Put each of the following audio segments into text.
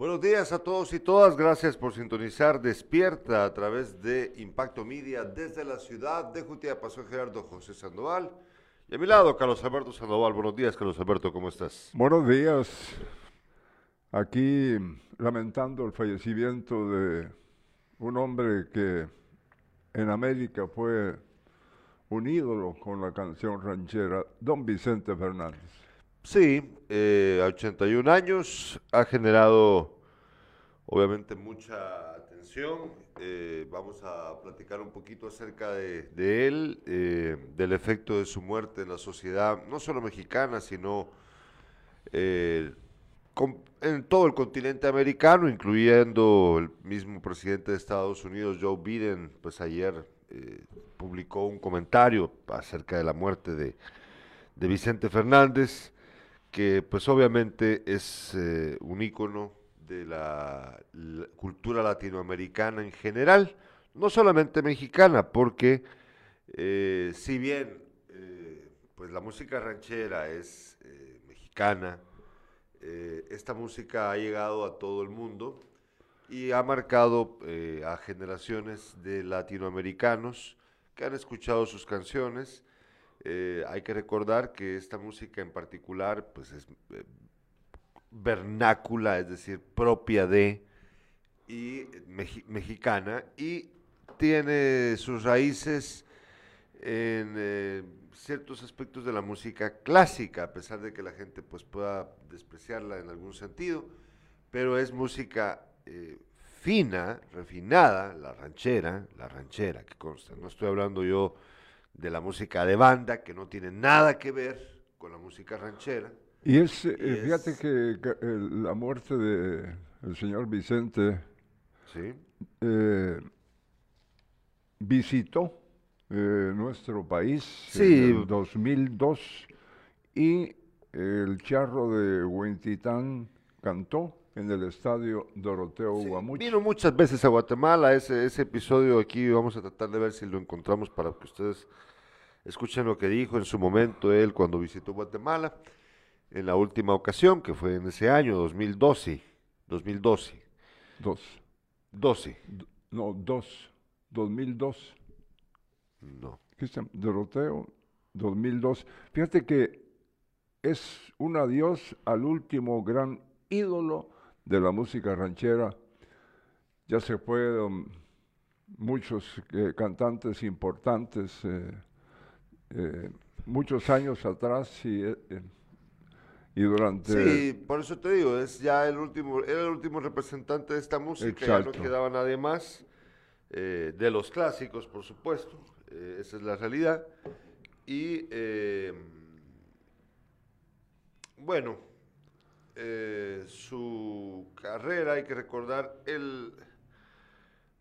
Buenos días a todos y todas. Gracias por sintonizar Despierta a través de Impacto Media desde la ciudad de Jutiapa. Soy Gerardo José Sandoval. Y a mi lado, Carlos Alberto Sandoval. Buenos días, Carlos Alberto, ¿cómo estás? Buenos días. Aquí lamentando el fallecimiento de un hombre que en América fue un ídolo con la canción ranchera, don Vicente Fernández. Sí, eh, a 81 años ha generado obviamente mucha atención. Eh, vamos a platicar un poquito acerca de, él, eh, del efecto de su muerte en la sociedad, no solo mexicana, sino en todo el continente americano, incluyendo el mismo presidente de Estados Unidos, Joe Biden, pues ayer publicó un comentario acerca de la muerte de, de Vicente Fernández, que pues obviamente es eh, un ícono de la, cultura latinoamericana en general, no solamente mexicana, porque eh, si bien eh, pues la música ranchera es mexicana, esta música ha llegado a todo el mundo y ha marcado a generaciones de latinoamericanos que han escuchado sus canciones. Eh, hay que recordar que esta música en particular pues es eh, vernácula, es decir, propia de mexicana y tiene sus raíces en eh, ciertos aspectos de la música clásica, a pesar de que la gente pues pueda despreciarla en algún sentido, pero es música fina, refinada, la ranchera, la ranchera que consta. No estoy hablando yo de la música de banda, que no tiene nada que ver con la música ranchera. Y es, eh, fíjate que, la muerte del el señor Vicente eh, visitó eh, nuestro país en 2002 y el charro de Huentitán cantó en el estadio Doroteo Guamuch. Vino muchas veces a Guatemala, ese, ese episodio aquí vamos a tratar de ver si lo encontramos para que ustedes escuchen lo que dijo en su momento él cuando visitó Guatemala, en la última ocasión, que fue en ese año, 2012. 2012. Dos. 12. no, dos. 2002. No. Doroteo, 2002. Fíjate que es un adiós al último gran ídolo de la música ranchera. Ya se fueron muchos eh, cantantes importantes eh, eh, muchos años atrás y, y durante... Sí, por eso te digo, es ya el último, era el último representante de esta música, ya no quedaba nadie más, de los clásicos, por supuesto, esa es la realidad. Y bueno, eh, su carrera, hay que recordar, él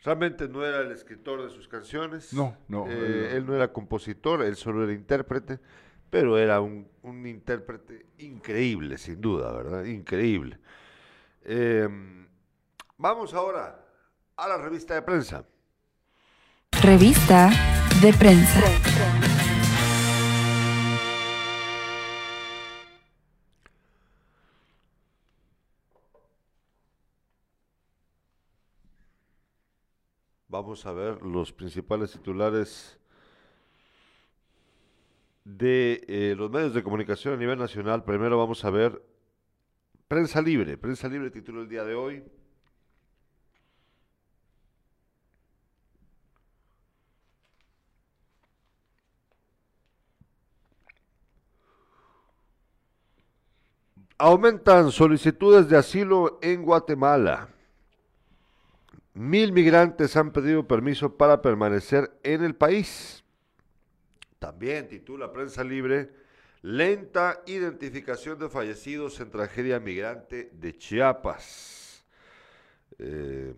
realmente no era el escritor de sus canciones. No, no. Eh, él no era compositor, él solo era intérprete, pero era un, intérprete increíble, sin duda, ¿verdad? Increíble. Em, vamos ahora a la revista de prensa. Revista de prensa. Vamos a ver los principales titulares de eh, los medios de comunicación a nivel nacional. Primero vamos a ver Prensa Libre. Prensa Libre tituló el día de hoy. Aumentan solicitudes de asilo en Guatemala. Mil migrantes han pedido permiso para permanecer en el país. También titula Prensa Libre, lenta identificación de fallecidos en tragedia migrante de Chiapas. Eh,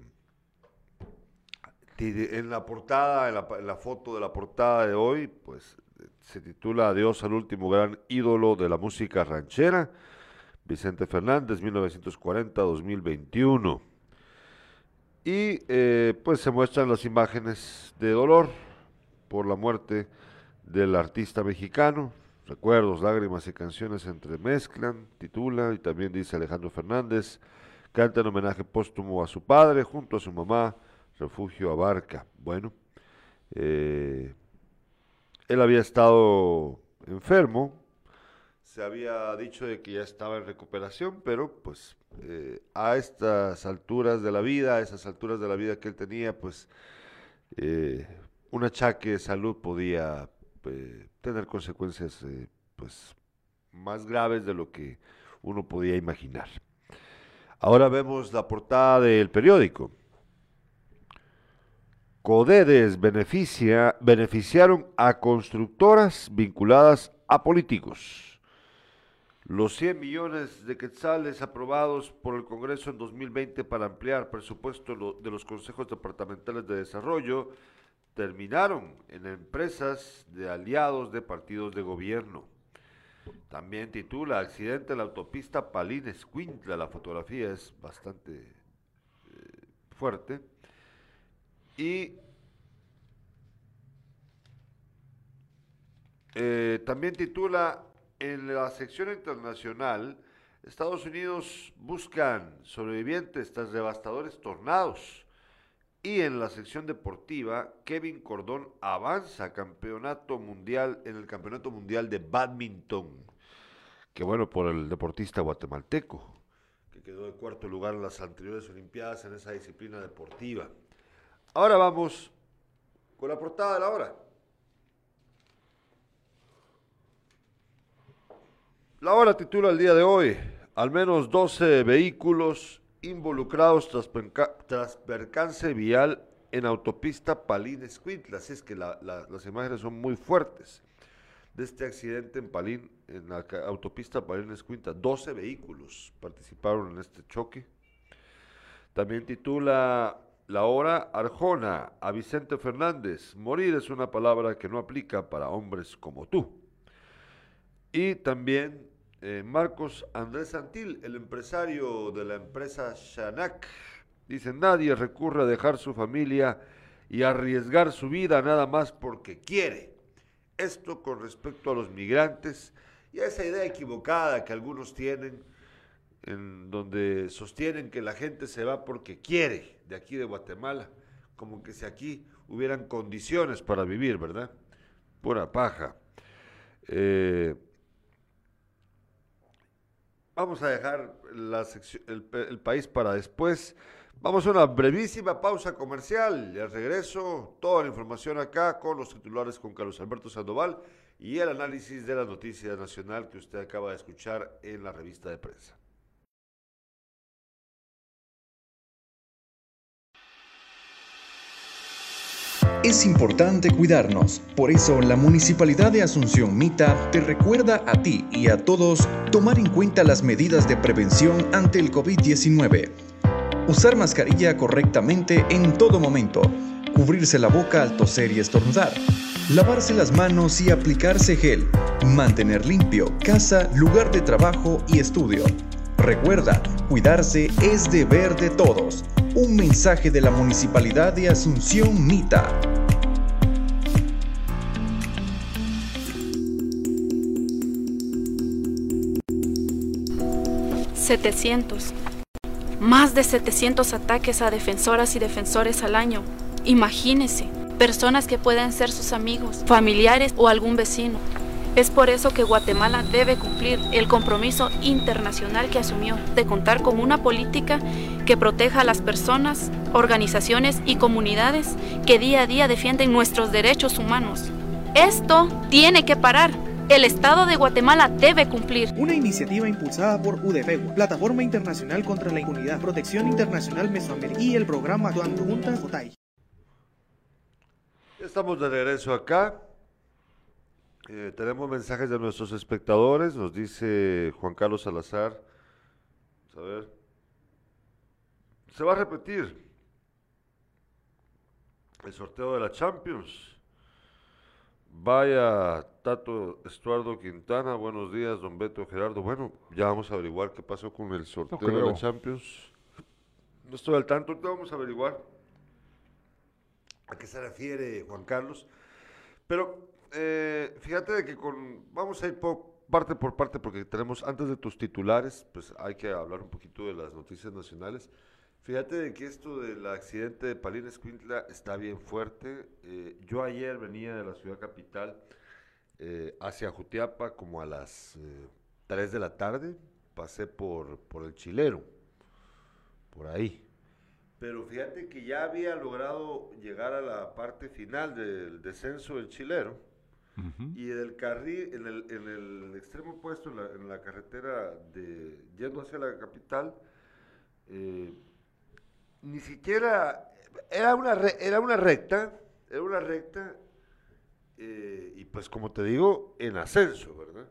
en la portada, en la, foto de la portada de hoy, pues se titula Adiós al último gran ídolo de la música ranchera, Vicente Fernández, 1940-2021. Y eh, pues se muestran las imágenes de dolor por la muerte del artista mexicano. Recuerdos, lágrimas y canciones entremezclan, titula, y también dice Alejandro Fernández, canta en homenaje póstumo a su padre junto a su mamá, Refugio Abarca. Bueno, eh, él había estado enfermo, se había dicho de que ya estaba en recuperación, pero pues eh, a estas alturas de la vida, a esas alturas de la vida que él tenía, pues eh, un achaque de salud podía tener consecuencias pues más graves de lo que uno podía imaginar. Ahora vemos la portada del periódico. Codedes beneficia, beneficiaron a constructoras vinculadas a políticos. Los 100 millones de quetzales aprobados por el Congreso en 2020 para ampliar presupuesto de los consejos departamentales de desarrollo terminaron en empresas de aliados de partidos de gobierno. También titula Accidente en la autopista Palín Escuintla. La fotografía es bastante eh, fuerte. Y eh, también titula en la sección internacional, Estados Unidos buscan sobrevivientes tras devastadores tornados. Y en la sección deportiva, Kevin Cordón avanza campeonato mundial en el campeonato mundial de badminton. Que bueno por el deportista guatemalteco, que quedó de cuarto lugar en las anteriores Olimpiadas en esa disciplina deportiva. Ahora vamos con la portada de la hora. La hora titula el día de hoy, al menos 12 vehículos involucrados tras, percance vial en autopista Palín Escuintla. Así es que las imágenes son muy fuertes de este accidente en Palín, en la autopista Palín Escuintla. 12 vehículos participaron en este choque. También titula La hora Arjona a Vicente Fernández. Morir es una palabra que no aplica para hombres como tú. Y también eh, Marcos Andrés Santil, el empresario de la empresa Shanac, dice, nadie recurre a dejar su familia y arriesgar su vida nada más porque quiere. Esto con respecto a los migrantes y a esa idea equivocada que algunos tienen, en donde sostienen que la gente se va porque quiere de aquí de Guatemala, como que si aquí hubieran condiciones para vivir, ¿verdad? Pura paja. Eh, Vamos a dejar el, país para después. Vamos a una brevísima pausa comercial al regreso toda la información acá con los titulares con Carlos Alberto Sandoval y el análisis de la noticia nacional que usted acaba de escuchar en la revista de prensa. Es importante cuidarnos, por eso la Municipalidad de Asunción Mita te recuerda a ti y a todos tomar en cuenta las medidas de prevención ante el COVID-19. Usar mascarilla correctamente en todo momento, cubrirse la boca al toser y estornudar, lavarse las manos y aplicarse gel, mantener limpio casa, lugar de trabajo y estudio. Recuerda, cuidarse es deber de todos. Un mensaje de la Municipalidad de Asunción Mita. 700. Más de 700 ataques a defensoras y defensores al año. Imagínese, personas que pueden ser sus amigos, familiares o algún vecino. Es por eso que Guatemala debe cumplir el compromiso internacional que asumió de contar con una política que proteja a las personas, organizaciones y comunidades que día a día defienden nuestros derechos humanos. Esto tiene que parar. El Estado de Guatemala debe cumplir. Una iniciativa impulsada por UDPEGUA, Plataforma Internacional contra la Impunidad, Protección Internacional Mesoamericana y el programa Actuando Juntas Estamos de regreso acá. Eh, tenemos mensajes de nuestros espectadores. Nos dice Juan Carlos Salazar. a ver. Se va a repetir el sorteo de la Champions. Vaya, Tato Estuardo Quintana, buenos días, don Beto Gerardo. Bueno, ya vamos a averiguar qué pasó con el sorteo de la Champions. No estoy al tanto, vamos a averiguar a qué se refiere Juan Carlos. Pero eh, fíjate de que con, vamos a ir parte por parte porque tenemos antes de tus titulares, pues hay que hablar un poquito de las noticias nacionales. Fíjate de que esto del accidente de Palín Escuintla está bien fuerte. Eh, yo ayer venía de la ciudad capital eh, hacia Jutiapa como a las 3 eh, de la tarde. Pasé por, por el Chilero, por ahí. Pero fíjate que ya había logrado llegar a la parte final del descenso del Chilero. Y del carril, en el, en el extremo opuesto, en la, en la, carretera de yendo hacia la capital, eh, ni siquiera era una era una recta, era una recta eh, y pues como te digo, en ascenso, ¿verdad?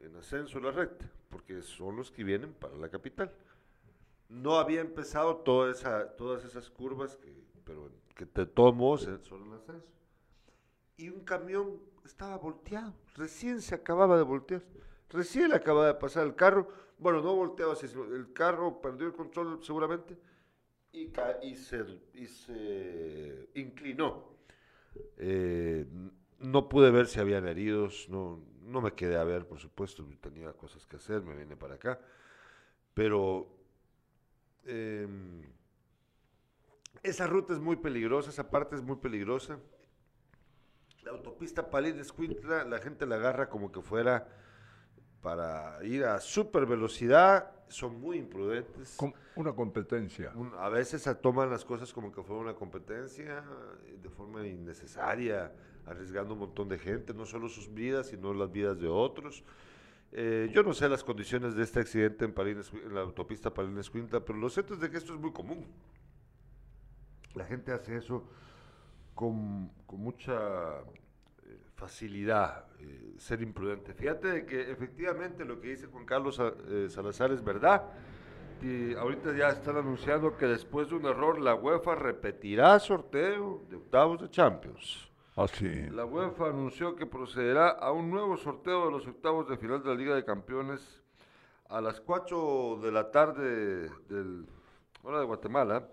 En ascenso la recta, porque son los que vienen para la capital. No había empezado todas esas curvas, que, pero que de todos modos son en ascenso. Y un camión estaba volteado, recién se acababa de voltear, recién acababa de pasar el carro, bueno, no volteado así, el carro perdió el control seguramente y, y, se, y se inclinó. Eh, no pude ver si habían heridos, no, no me quedé a ver, por supuesto, tenía cosas que hacer, me vine para acá, pero em, esa ruta es muy peligrosa, esa parte es muy peligrosa. La autopista Palín-Escuintla, la gente la agarra como que fuera para ir a super velocidad, son muy imprudentes. una competencia. a veces toman las cosas como que fuera una competencia de forma innecesaria, arriesgando un montón de gente, no solo sus vidas, sino las vidas de otros. Eh, yo no sé las condiciones de este accidente en, en la autopista Palines-Escuintla, pero lo cierto es de que esto es muy común. La gente hace eso con, con mucha facilidad eh, ser imprudente. Fíjate de que efectivamente lo que dice Juan Carlos eh, Salazar es verdad. Y ahorita ya están anunciando que después de un error la UEFA repetirá sorteo de octavos de Champions. Así. La UEFA anunció que procederá a un nuevo sorteo de los octavos de final de la Liga de Campeones a las 4 de la tarde del hora de Guatemala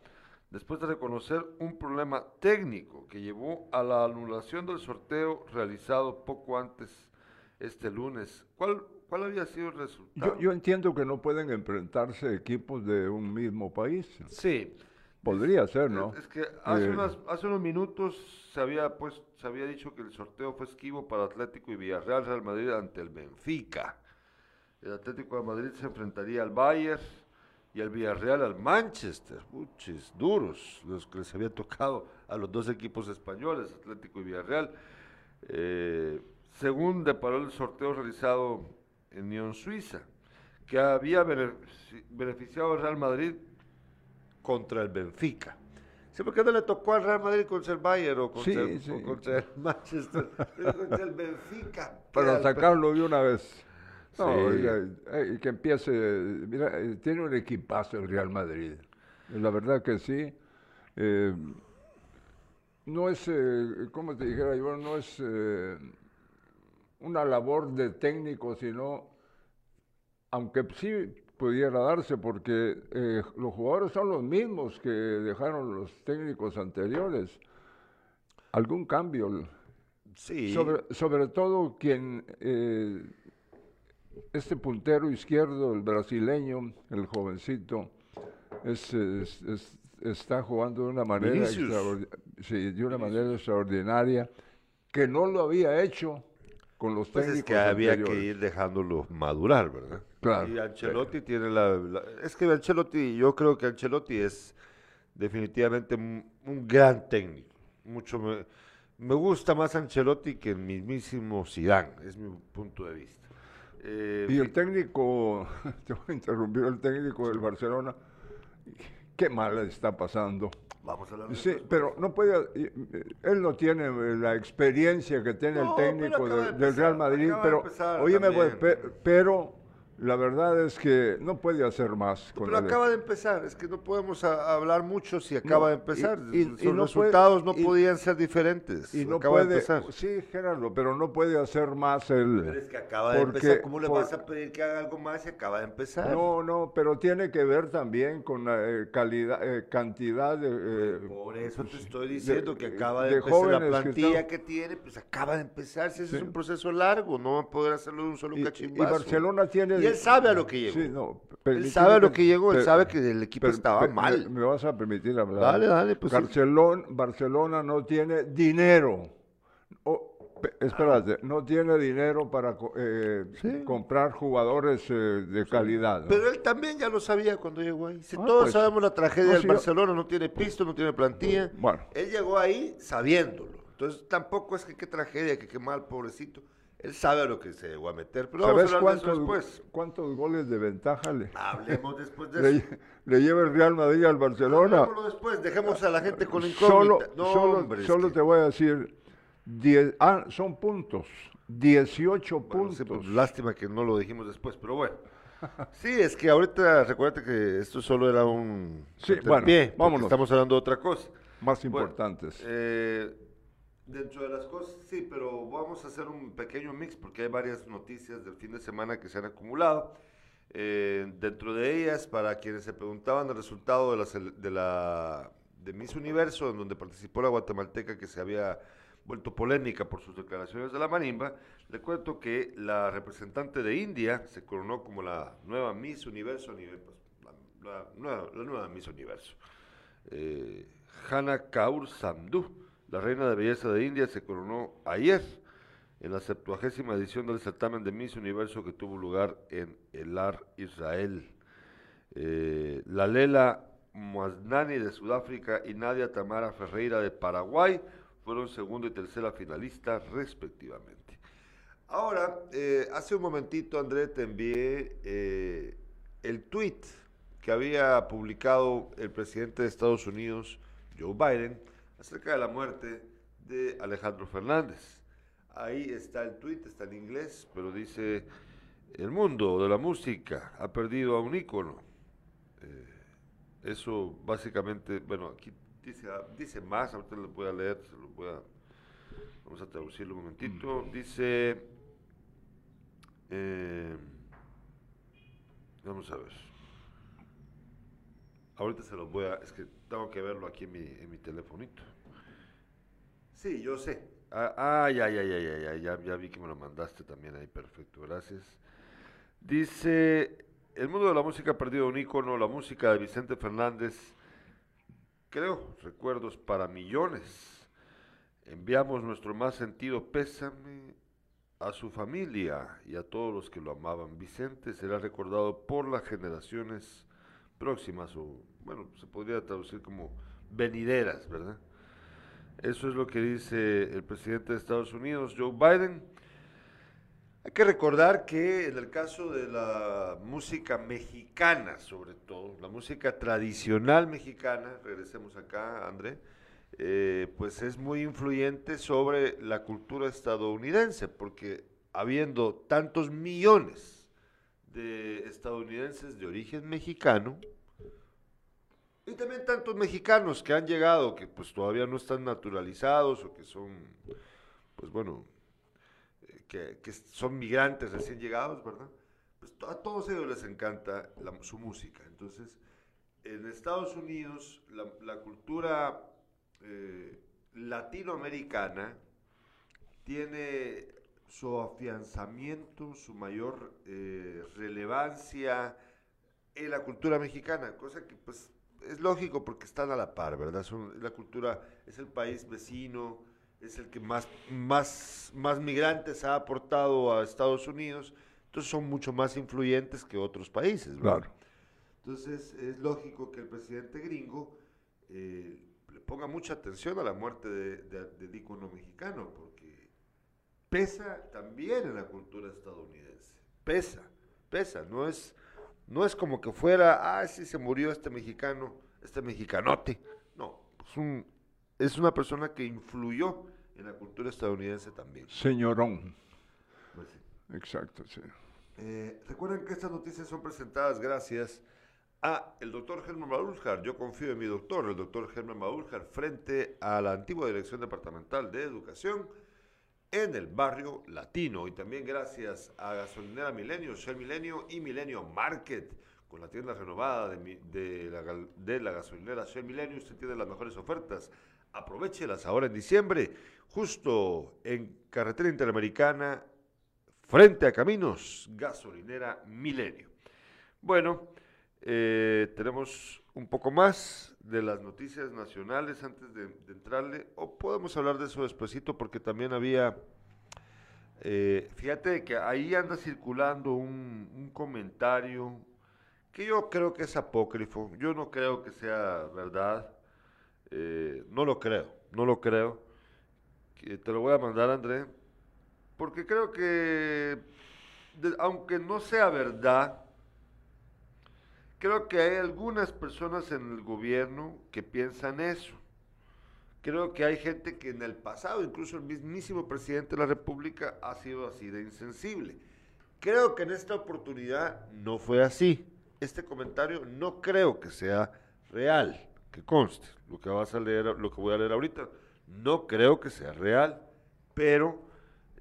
después de reconocer un problema técnico que llevó a la anulación del sorteo realizado poco antes este lunes. ¿Cuál, cuál había sido el resultado? Yo, entiendo que no pueden enfrentarse equipos de un mismo país. Sí. Podría ser, ¿no? Es, que hace, eh, hace unos minutos se había, pues, se había dicho que el sorteo fue esquivo para Atlético y Villarreal Real Madrid ante el Benfica. El Atlético de Madrid se enfrentaría al Bayern y al Villarreal al Manchester, muchos duros los que les había tocado a los dos equipos españoles, Atlético y Villarreal. Eh, según deparó el sorteo realizado en Lyon, Suiza, que había beneficiado al Real Madrid contra el Benfica. Sí, porque no le tocó al Real Madrid contra el Bayern o contra, el, Manchester, contra el Benfica. Para sacarlo de una vez. No, eh, que empiece, mira, eh, tiene un equipazo el Real Madrid. La verdad que sí. Eh, no es, como te dijera yo, no es una labor de técnico, sino, aunque sí pudiera darse, porque los jugadores son los mismos que dejaron los técnicos anteriores. Algún cambio. Sí. Sobre, sobre todo quien este puntero izquierdo, el brasileño, el jovencito, es, está jugando de una manera, sí, de una manera extraordinaria que no lo había hecho con los pues técnicos. Es que había que ir dejándolo madurar, ¿verdad? Claro. Y Ancelotti tiene la, Es que Ancelotti, yo creo que Ancelotti es definitivamente un, gran técnico. Mucho me, me, gusta más Ancelotti que el mismísimo Zidane, es mi punto de vista. Eh, y el técnico, te voy a interrumpir, el técnico del Barcelona, qué mal está pasando. Vamos a hablar Sí, pero no puede, él no tiene la experiencia que tiene el técnico del Real Madrid, pero, oye, pero La verdad es que no puede hacer más. Con pero acaba de empezar, es que no podemos hablar mucho si acaba de empezar. Y, Los resultados no podían ser diferentes. Y no acaba puede, de empezar. Sí, Gerardo, pero no puede hacer más el. Pero es que acaba de empezar. ¿Cómo le vas a pedir que haga algo más si acaba de empezar? No, no, pero tiene que ver también con la eh, calidad, eh, cantidad de. Eh, por eso te estoy diciendo que acaba de, empezar la plantilla que, tiene, pues acaba de empezar. Si ese es un proceso largo, no va a poder hacerlo de un solo cachimbazo. Y Barcelona tiene él sabe a lo que llegó. él sabe a lo que llegó, él sabe que el equipo estaba mal. Me, vas a permitir hablar. Dale, dale, pues. Barcelona, Barcelona no tiene dinero. espérate, no tiene dinero para eh, comprar jugadores eh, de calidad. Pero él también ya lo sabía cuando llegó ahí. Si ah, todos pues, sabemos la tragedia del Barcelona, no tiene pisto, no tiene plantilla. Bueno. Él llegó ahí sabiéndolo. Entonces tampoco es que qué tragedia, que qué mal, pobrecito. Él sabe a lo que se va a meter, pero vamos a cuántos, después. ¿Cuántos goles de ventaja le, Hablemos después de le, eso. le lleva el Real Madrid al Barcelona? Hablemoslo después, dejemos a la gente con incógnita. Solo, solo, te voy a decir, ah, son puntos, 18 puntos. Pues, lástima que no lo dijimos después, pero bueno. Sí, es que ahorita, recuerda que esto solo era un sí, bueno, pie, vámonos. estamos hablando de otra cosa. Más importantes. eh, Dentro de las cosas, sí, pero vamos a hacer un pequeño mix porque hay varias noticias del fin de semana que se han acumulado. Eh, dentro de ellas, para quienes se preguntaban el resultado de la, de la de Miss Universo, en donde participó la guatemalteca que se había vuelto polémica por sus declaraciones de la marimba, le cuento que la representante de India se coronó como la nueva Miss Universo, pues, la, nueva, Miss Universo. Eh, Hana Kaur Sandhu la reina de belleza de India se coronó ayer en la septuagésima edición del certamen de Miss Universo que tuvo lugar en Elar, Israel. Eh, la Lela Muaznani de Sudáfrica y Nadia Tamara Ferreira de Paraguay fueron segunda y tercera finalistas respectivamente. Ahora, eh, hace un momentito, André, te envié eh, el tweet que había publicado el presidente de Estados Unidos, Joe Biden, acerca de la muerte de Alejandro Fernández. Ahí está el tuit, está en inglés, pero dice, el mundo de la música ha perdido a un ícono. Eh, eso básicamente, bueno, aquí dice, dice más, ahorita lo voy a leer, se lo voy a, vamos a traducirlo un momentito. Mm. Dice, eh, vamos a ver. Ahorita se los voy a, es que tengo que verlo aquí en mi, en mi telefonito. Sí, yo sé. Ah, ya, ya, ya, ya, ya, ya, vi que me lo mandaste también ahí, perfecto, gracias. Dice, el mundo de la música ha perdido un ícono, la música de Vicente Fernández, creo, recuerdos para millones. Enviamos nuestro más sentido pésame a su familia y a todos los que lo amaban. Vicente será recordado por las generaciones próximas o, bueno, se podría traducir como venideras, ¿verdad? Eso es lo que dice el presidente de Estados Unidos, Joe Biden. Hay que recordar que en el caso de la música mexicana, sobre todo, la música tradicional mexicana, regresemos acá, André, eh, pues es muy influyente sobre la cultura estadounidense, porque habiendo tantos millones de estadounidenses de origen mexicano, y también tantos mexicanos que han llegado, que pues todavía no están naturalizados o que son, pues bueno, eh, que, son migrantes recién llegados, ¿verdad? Pues a todos ellos les encanta su música. Entonces, en Estados Unidos, la, cultura eh, latinoamericana tiene su afianzamiento, su mayor eh, relevancia en la cultura mexicana, cosa que pues es lógico porque están a la par, ¿verdad? Son, la cultura es el país vecino, es el que más, más, más migrantes ha aportado a Estados Unidos, entonces son mucho más influyentes que otros países, ¿verdad? Claro. Entonces es lógico que el presidente gringo eh, le ponga mucha atención a la muerte de, del ícono mexicano, pesa también en la cultura estadounidense, pesa, pesa, no es no es como que fuera, ah, sí se murió este mexicano, este mexicanote. No, es, es una persona que influyó en la cultura estadounidense también. Señorón. Pues Exacto, sí. Eh, recuerden que estas noticias son presentadas gracias a el doctor Germán Maúljar. Yo confío en mi doctor, el doctor Germán Maúljar, frente a la antigua Dirección Departamental de Educación en el barrio latino. Y también gracias a Gasolinera Milenio, Shell Milenio y Milenio Market, con la tienda renovada de, la, gasolinera Shell Milenio. Usted tiene las mejores ofertas. Aprovechelas ahora en diciembre, justo en Carretera Interamericana, frente a Caminos, Gasolinera Milenio. Bueno, eh, tenemos un poco más de las noticias nacionales antes de, entrarle, o podemos hablar de eso despuesito porque también había, eh, fíjate que ahí anda circulando un, comentario que yo creo que es apócrifo, yo no creo que sea verdad, eh, no lo creo, no lo creo, te lo voy a mandar André, porque creo que aunque no sea verdad, Creo que hay algunas personas en el gobierno que piensan eso. Creo que hay gente que en el pasado, incluso el mismísimo presidente de la República, ha sido así de insensible. Creo que en esta oportunidad no fue así. Este comentario no creo que sea real, que conste. Lo que vas a leer, lo que voy a leer ahorita, no creo que sea real, pero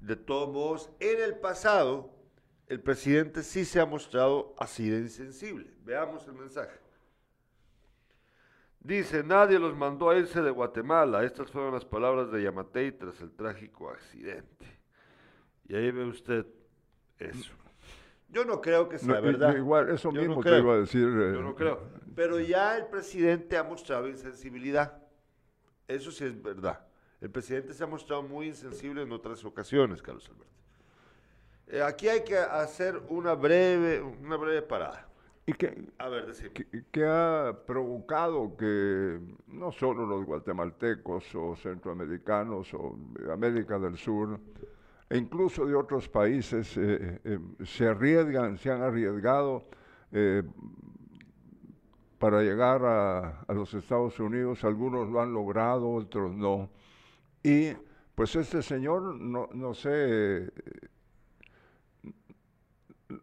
de todos modos, en el pasado el presidente sí se ha mostrado así de insensible. Veamos el mensaje. Dice, nadie los mandó a irse de Guatemala. Estas fueron las palabras de Yamatei tras el trágico accidente. Y ahí ve usted eso. Yo no creo que sea verdad. Igual, eso mismo te iba a decir. Yo no eh, creo. Pero ya el presidente ha mostrado insensibilidad. Eso sí es verdad. El presidente se ha mostrado muy insensible en otras ocasiones, Carlos Alberto. Eh, aquí hay que hacer una breve, una breve parada. Y que, a ver, que, ha provocado que no solo los guatemaltecos o centroamericanos o América del Sur, e incluso de otros países, eh, eh, se arriesgan, se han arriesgado para llegar a, a, los Estados Unidos. Algunos lo han logrado, otros no. Y pues este señor, no, no sé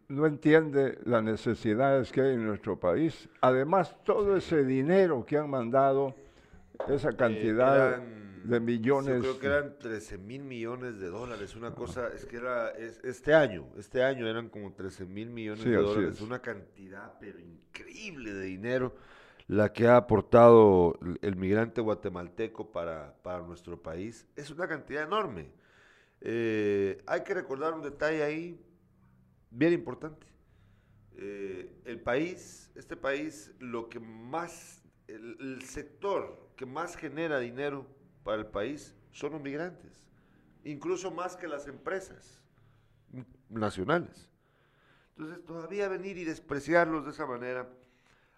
no entiende las necesidades que hay en nuestro país. Además, todo ese dinero que han mandado, esa eh, cantidad de millones. Yo creo que eran 13 mil millones de dólares. Una cosa, es que era este año, este año eran como 13 mil millones de dólares. Una cantidad, pero increíble de dinero la que ha aportado el migrante guatemalteco para, para nuestro país. Es una cantidad enorme. Eh, hay que recordar un detalle ahí bien importante. Eh, el país, este país, lo que más, el, sector que más genera dinero para el país son los migrantes, incluso más que las empresas nacionales. Entonces, todavía venir y despreciarlos de esa manera,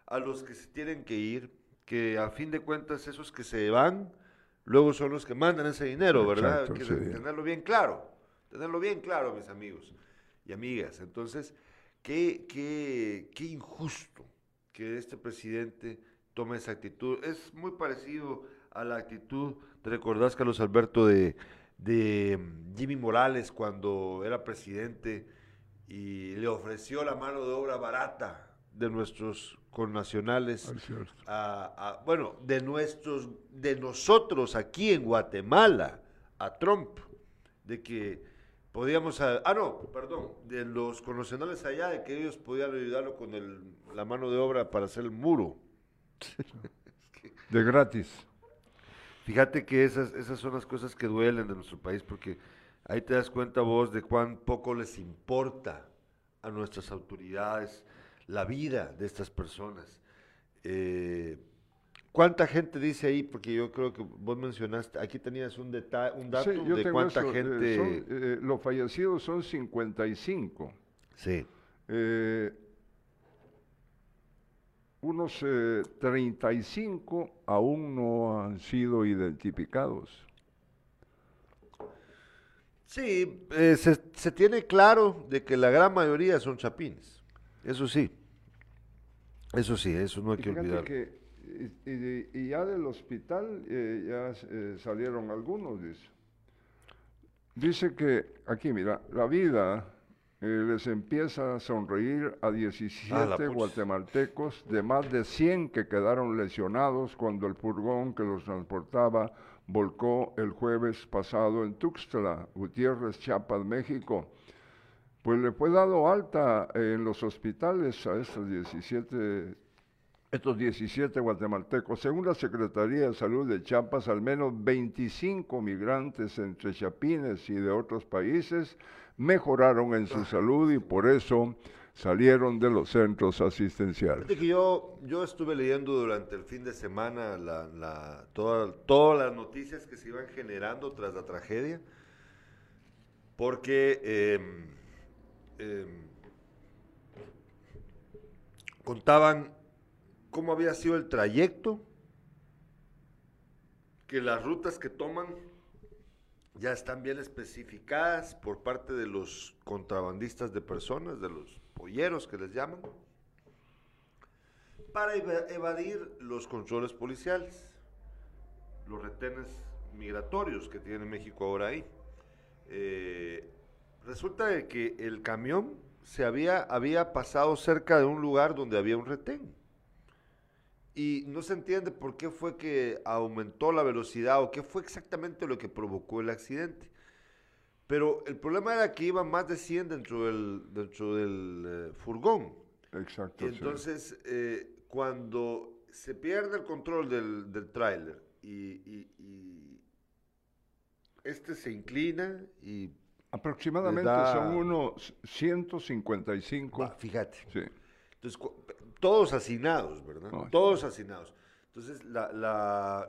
a los que se tienen que ir, que a fin de cuentas esos que se van, luego son los que mandan ese dinero, ¿verdad? que tenerlo bien claro, tenerlo bien claro, mis amigos y amigas. Entonces, qué, qué, qué injusto que este presidente tome esa actitud. Es muy parecido a la actitud, te recordás, Carlos Alberto, de, de mm, Jimmy Morales cuando era presidente y le ofreció la mano de obra barata de nuestros connacionales, a, bueno, de nuestros, de nosotros aquí en Guatemala, a Trump, de que podíamos, ah, no, perdón, de los connacionales allá, de que ellos podían ayudarlo con el, la mano de obra para hacer el muro. de gratis. Fíjate que esas, esas son las cosas que duelen de nuestro país, porque ahí te das cuenta vos de cuán poco les importa a nuestras autoridades la vida de estas personas. Eh, ¿Cuánta gente dice ahí? Porque yo creo que vos mencionaste, aquí tenías un, un dato de cuánta eh, gente... Eh, los fallecidos son 55. Sí. Eh, unos 35 aún no han sido identificados. Sí, se, se, tiene claro de que la gran mayoría son chapines. Eso sí. Eso sí, eso no hay que olvidar. Y, ya del hospital eh, ya eh, salieron algunos, dice. Dice que, aquí mira, la vida eh, les empieza a sonreír a 17 guatemaltecos de más de 100 que quedaron lesionados cuando el furgón que los transportaba volcó el jueves pasado en Tuxtla, Gutiérrez, Chiapas, México. Pues le fue dado alta en los hospitales a estos 17 estos 17 guatemaltecos. Según la Secretaría de Salud de Chiapas, al menos 25 migrantes entre chapines y de otros países mejoraron en su salud y por eso salieron de los centros asistenciales. yo, yo estuve leyendo durante el fin de semana la, todas las noticias que se iban generando tras la tragedia, porque em, em, contaban cómo había sido el trayecto, que las rutas que toman ya están bien especificadas por parte de los contrabandistas de personas, de los polleros que les llaman, para evadir los controles policiales, los retenes migratorios que tiene México ahora ahí. Eh, resulta de que el camión se había, había pasado cerca de un lugar donde había un retén y no se entiende por qué fue que aumentó la velocidad o qué fue exactamente lo que provocó el accidente. Pero el problema era que iba más de 100 dentro del, dentro del eh, furgón. Exacto. Y entonces, eh, cuando se pierde el control del, del tráiler y, este se inclina y... Aproximadamente son unos 155. fíjate. Sí. Entonces, todos hacinados, ¿verdad? todos hacinados. Entonces,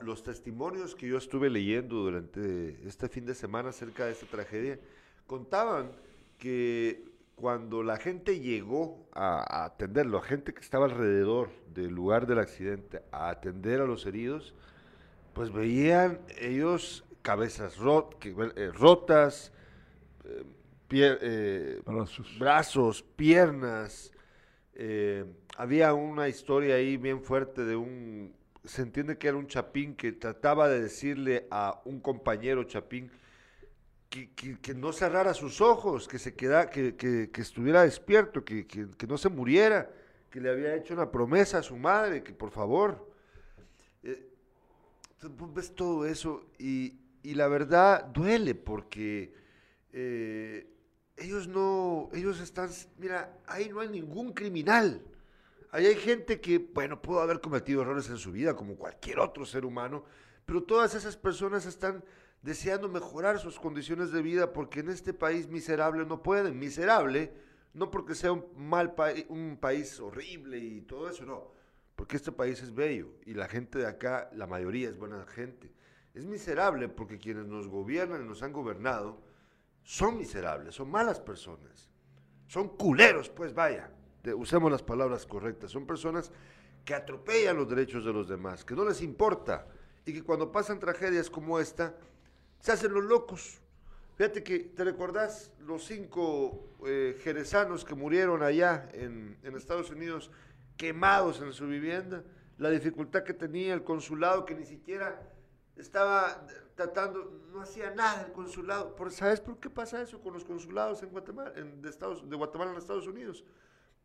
los testimonios que yo estuve leyendo durante este fin de semana acerca de esta tragedia contaban que cuando la gente llegó a, atenderlo, la gente que estaba alrededor del lugar del accidente, a atender a los heridos, pues veían ellos cabezas eh, rotas, eh, eh, brazos, piernas, había una historia ahí bien fuerte de un, se entiende que era un chapín que trataba de decirle a un compañero chapín que, que, no cerrara sus ojos, que se quedara, que, que estuviera despierto, que, no se muriera, que le había hecho una promesa a su madre, que por favor. Eh, ves todo eso y, y, la verdad duele porque eh, ellos no, ellos están, mira, ahí no hay ningún criminal. Ahí hay gente que, bueno, pudo haber cometido errores en su vida, como cualquier otro ser humano, pero todas esas personas están deseando mejorar sus condiciones de vida porque en este país miserable no pueden. Miserable, no porque sea un mal país, un país horrible y todo eso, no. Porque este país es bello y la gente de acá, la mayoría es buena gente. Es miserable porque quienes nos gobiernan y nos han gobernado, son miserables, son malas personas, son culeros, pues vaya, usemos las palabras correctas, son personas que atropellan los derechos de los demás, que no les importa y que cuando pasan tragedias como esta, se hacen los locos. Fíjate que, ¿te recordás los cinco eh, jerezanos que murieron allá en, Estados Unidos quemados en su vivienda? La dificultad que tenía el consulado que ni siquiera estaba tratando, no hacía nada el consulado. ¿Sabes por qué pasa eso con los consulados en Guatemala, en, Estados, de Guatemala en Estados Unidos?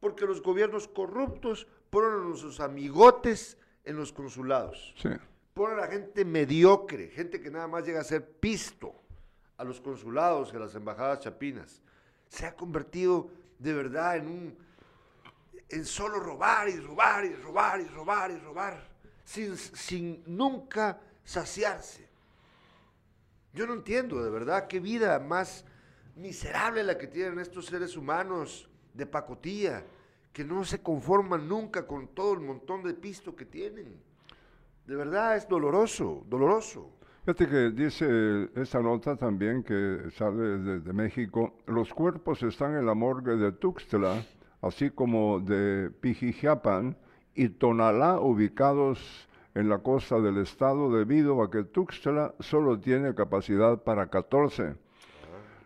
Porque los gobiernos corruptos ponen a sus amigotes en los consulados. Sí. Ponen a la gente mediocre, gente que nada más llega a ser pisto a los consulados y a las embajadas chapinas. Se ha convertido de verdad en un en solo robar y robar y robar y robar y robar, sin, sin nunca saciarse. Yo no entiendo de verdad qué vida más miserable la que tienen estos seres humanos de pacotilla, que no se conforman nunca con todo el montón de pisto que tienen. De verdad es doloroso, doloroso. Fíjate que dice esta nota también que sale desde México, los cuerpos están en la morgue de Tuxtla, así como de Pijijiapan y Tonalá, ubicados en la costa del estado debido a que Tuxtla solo tiene capacidad para 14.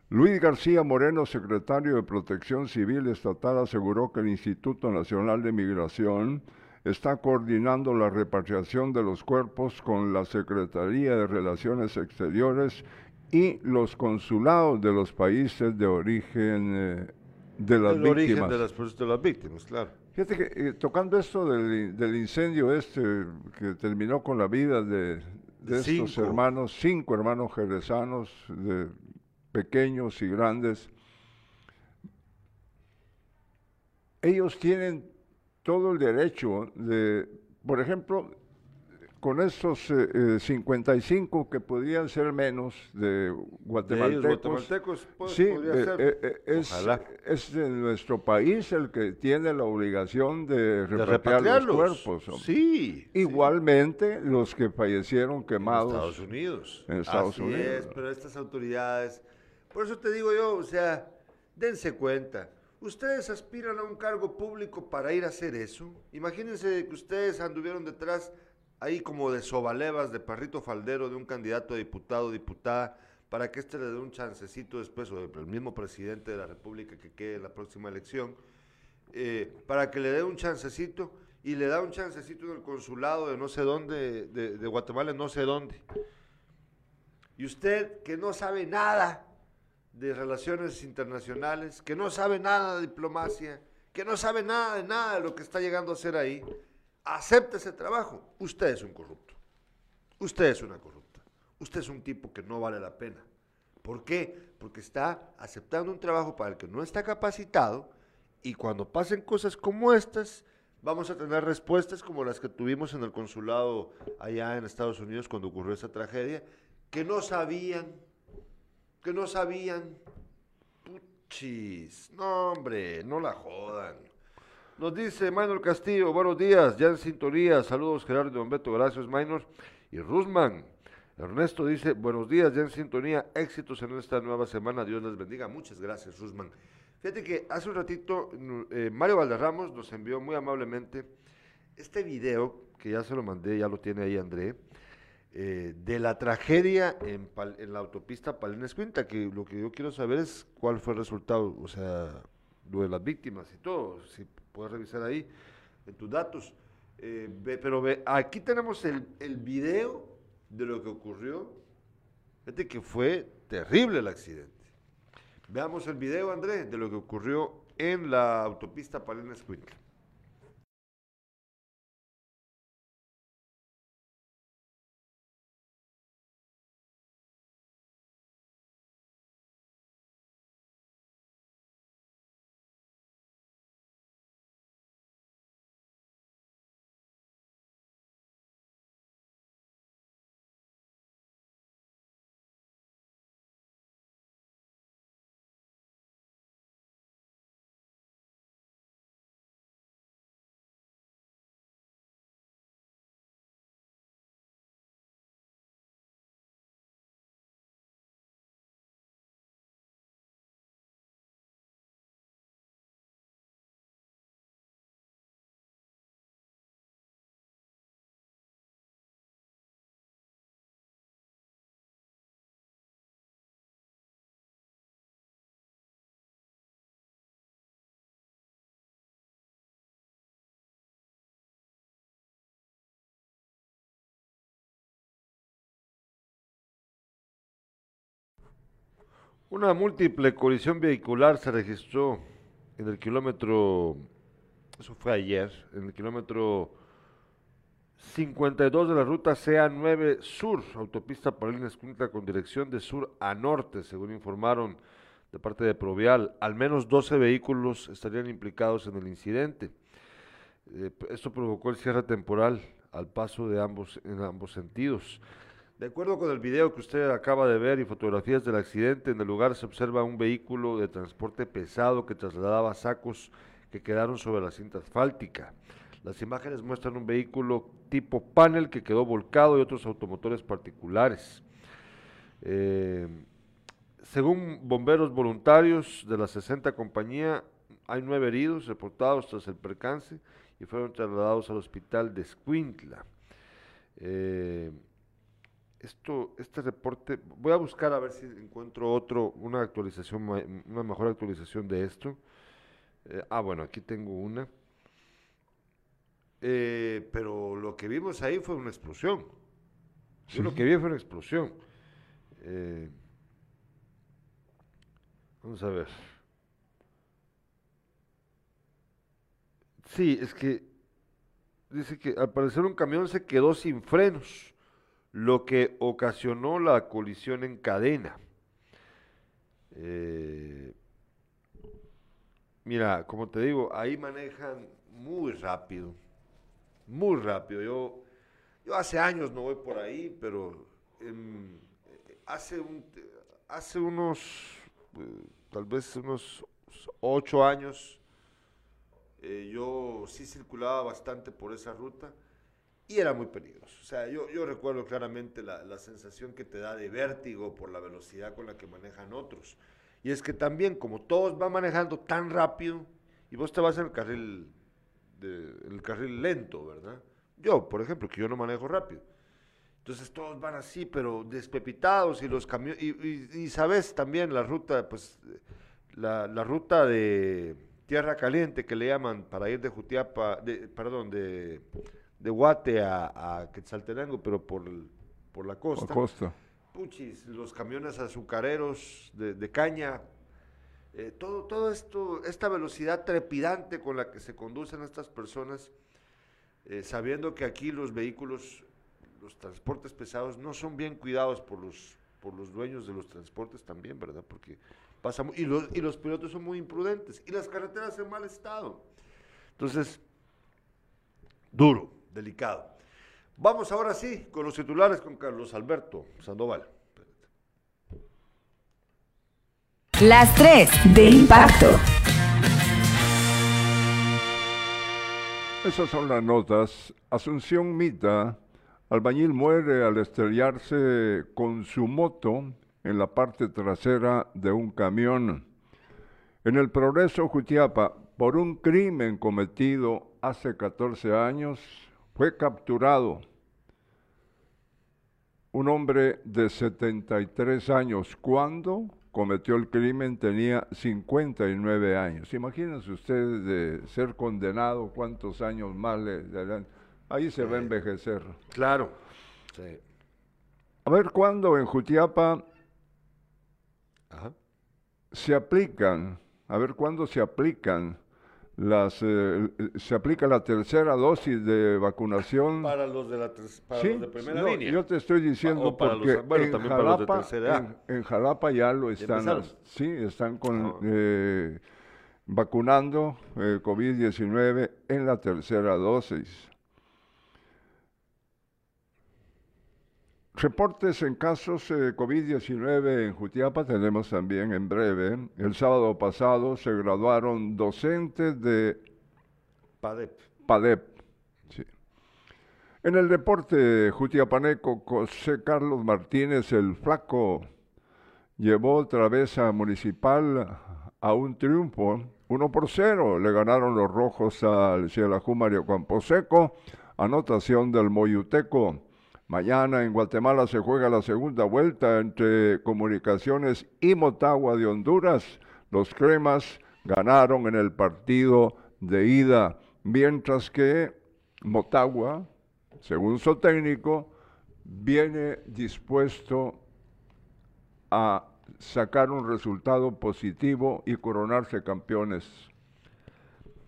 Luis García Moreno, secretario de Protección Civil Estatal, aseguró que el Instituto Nacional de Migración está coordinando la repatriación de los cuerpos con la Secretaría de Relaciones Exteriores y los consulados de los países de origen eh, de las el víctimas. origen de las, de las víctimas, claro. Fíjate que eh, tocando esto del, del, incendio este que terminó con la vida de, de estos hermanos, cinco hermanos jerezanos, de pequeños y grandes, ellos tienen todo el derecho de, por ejemplo, con estos 55 eh, eh, que podrían ser menos de guatemaltecos, pues, sí, eh, es, es, de nuestro país el que tiene la obligación de repatriar los cuerpos. Sí. Igualmente los que fallecieron quemados. En Estados Unidos. En Estados Así Unidos. Es, pero estas autoridades, por eso te digo yo, o sea, dense cuenta. ¿Ustedes aspiran a un cargo público para ir a hacer eso? Imagínense que ustedes anduvieron detrás ahí como de sobalevas, de parrito faldero de un candidato a diputado diputada, para que éste le dé un chancecito después, o el mismo presidente de la República que quede en la próxima elección, eh, para que le dé un chancecito y le da un chancecito en el consulado de no sé dónde, de, de Guatemala, no sé dónde. Y usted que no sabe nada de relaciones internacionales, que no sabe nada de diplomacia, que no sabe nada de nada de lo que está llegando a hacer ahí, acepta ese trabajo, usted es un corrupto. Usted es una corrupta. Usted es un tipo que no vale la pena. ¿Por qué? Porque está aceptando un trabajo para el que no está capacitado y cuando pasen cosas como estas, vamos a tener respuestas como las que tuvimos en el consulado allá en Estados Unidos cuando ocurrió esa tragedia, que no sabían, que no sabían. Puchis, no hombre, no la jodan. Nos dice Maynor Castillo, buenos días, ya en sintonía, saludos Gerardo y Don Beto, gracias Maynor. Y Rusman, Ernesto dice, buenos días, ya en sintonía, éxitos en esta nueva semana, Dios les bendiga. Muchas gracias, Rusman. Fíjate que hace un ratito eh, Mario Valderramos nos envió muy amablemente este video, que ya se lo mandé, ya lo tiene ahí André, eh, de la tragedia en, en la autopista Palines Quinta, que lo que yo quiero saber es cuál fue el resultado, o sea, lo de las víctimas y todo, si puedes revisar ahí en tus datos. Eh, pero aquí tenemos el, video de lo que ocurrió. Fíjate que fue terrible el accidente. Veamos el video, André, de lo que ocurrió en la autopista Palenes Escuintla. Una múltiple colisión vehicular se registró en el kilómetro, eso fue ayer, en el kilómetro 52 de la ruta CA9 Sur, autopista Paulina Escuintla con dirección de sur a norte, según informaron de parte de Provial. Al menos 12 vehículos estarían implicados en el incidente. Eh, esto provocó el cierre temporal al paso de ambos en ambos sentidos. De acuerdo con el video que usted acaba de ver y fotografías del accidente, en el lugar se observa un vehículo de transporte pesado que trasladaba sacos que quedaron sobre la cinta asfáltica. Las imágenes muestran un vehículo tipo panel que quedó volcado y otros automotores particulares. Eh, según bomberos voluntarios de la 60 compañía, hay nueve heridos reportados tras el percance y fueron trasladados al hospital de Squintla. Eh, esto, este reporte, voy a buscar a ver si encuentro otro, una actualización, una mejor actualización de esto. Eh, ah, bueno, aquí tengo una. Eh, pero lo que vimos ahí fue una explosión. Yo lo que vi fue una explosión. Eh, vamos a ver. Sí, es que dice que al parecer un camión se quedó sin frenos, lo que ocasionó la colisión en cadena. Eh, mira, como te digo, ahí manejan muy rápido, muy rápido. Yo, yo hace años no voy por ahí, pero hace, hace unos, eh, tal vez unos ocho años, eh, yo sí circulaba bastante por esa ruta y era muy peligroso. O sea, yo, yo recuerdo claramente la, la, sensación que te da de vértigo por la velocidad con la que manejan otros. Y es que también, como todos van manejando tan rápido, y vos te vas en el carril, de, el carril lento, ¿verdad? Yo, por ejemplo, que yo no manejo rápido. Entonces todos van así, pero despepitados y los camiones, y, sabes también la ruta, pues, la, la ruta de Tierra Caliente que le llaman para ir de Jutiapa, de, perdón, de, de Guate a, a Quetzaltenango, pero por, por la costa. costa. Puchis, los camiones azucareros de, caña, eh, todo, todo esto, esta velocidad trepidante con la que se conducen estas personas, eh, sabiendo que aquí los vehículos, los transportes pesados no son bien cuidados por los, por los dueños de los transportes también, ¿verdad? Porque pasa y los, y los pilotos son muy imprudentes y las carreteras en mal estado. Entonces, duro, delicado. Vamos ahora sí con los titulares con Carlos Alberto Sandoval. Las tres de impacto. Esas son las notas. Asunción Mita, albañil muere al estrellarse con su moto en la parte trasera de un camión. En el Progreso Jutiapa, por un crimen cometido hace 14 años, fue capturado un hombre de 73 años. ¿Cuándo cometió el crimen? Tenía 59 años. Imagínense ustedes de ser condenado, cuántos años más le, dan. Ahí se va a envejecer. Claro. A ver cuándo en Jutiapa se aplican, a ver cuándo se aplican las eh, se aplica la tercera dosis de vacunación para los de la para los de primera línea. Yo te estoy diciendo porque en, Jalapa, en, Jalapa ya lo están, sí, están con ah. eh, vacunando eh, COVID-19 en la tercera dosis. Reportes en casos de COVID-19 en Jutiapa tenemos también en breve. El sábado pasado se graduaron docentes de PADEP. PADEP. En el deporte jutiapaneco, José Carlos Martínez, el flaco, llevó otra vez a Municipal a un triunfo. Uno por cero le ganaron los rojos al Cielajú Mario Camposeco. Anotación del Moyuteco. Mañana en Guatemala se juega la segunda vuelta entre Comunicaciones y Motagua de Honduras. Los cremas ganaron en el partido de ida, mientras que Motagua, según su técnico, viene dispuesto a sacar un resultado positivo y coronarse campeones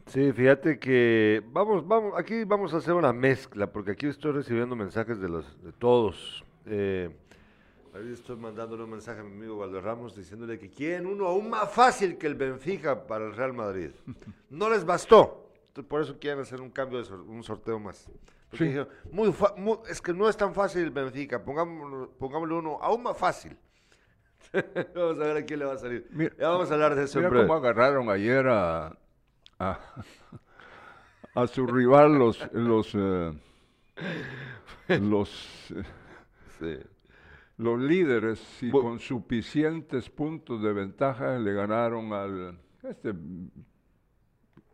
Sí, fíjate que vamos, vamos, aquí vamos a hacer una mezcla, porque aquí estoy recibiendo mensajes de los, de todos. Eh, estoy mandándole un mensaje a mi amigo Valderramos diciéndole que quieren uno aún más fácil que el Benfica para el Real Madrid. No les bastó. por eso quieren hacer un cambio, de un sorteo más. muy, es que no es tan fácil el Benfica, pongámosle, pongámosle uno aún más fácil. vamos a ver a quién le va a salir. ya vamos a hablar de eso. Mira cómo agarraron ayer a, a, su rival los los eh, los eh, los líderes y con suficientes puntos de ventaja le ganaron al este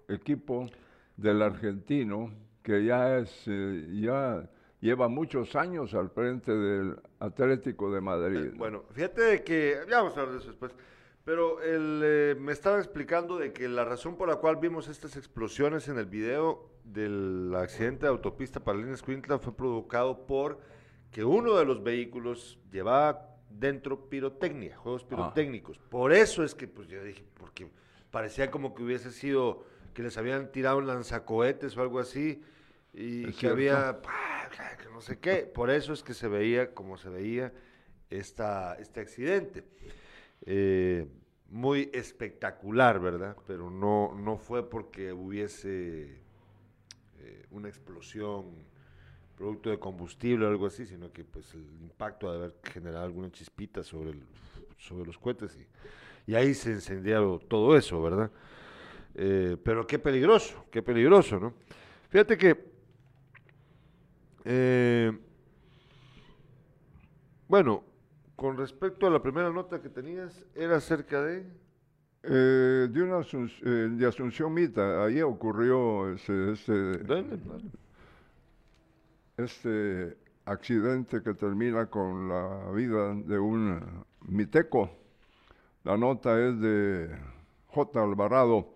equipo del argentino que ya es eh, ya lleva muchos años al frente del Atlético de Madrid. Bueno, fíjate que ya vamos a hablar de eso después. Pero él, eh, me estaba explicando de que la razón por la cual vimos estas explosiones en el video del accidente de autopista para Línea Quintla fue provocado por que uno de los vehículos llevaba dentro pirotecnia, juegos ah. pirotécnicos. Por eso es que, pues yo dije, porque parecía como que hubiese sido que les habían tirado un lanzacohetes o algo así, y que había, que no sé qué. Por eso es que se veía como se veía esta, este accidente. Eh, muy espectacular, ¿verdad? Pero no, no fue porque hubiese eh, una explosión, producto de combustible o algo así, sino que pues el impacto de haber generado alguna chispita sobre, el, sobre los cohetes y, y ahí se encendió todo eso, ¿verdad? Eh, pero qué peligroso, qué peligroso, ¿no? Fíjate que, bueno, con respecto a la primera nota que tenías, era acerca de... Eh, de, una de Asunción Mita, ahí ocurrió ese, este accidente que termina con la vida de un miteco. La nota es de J. Alvarado.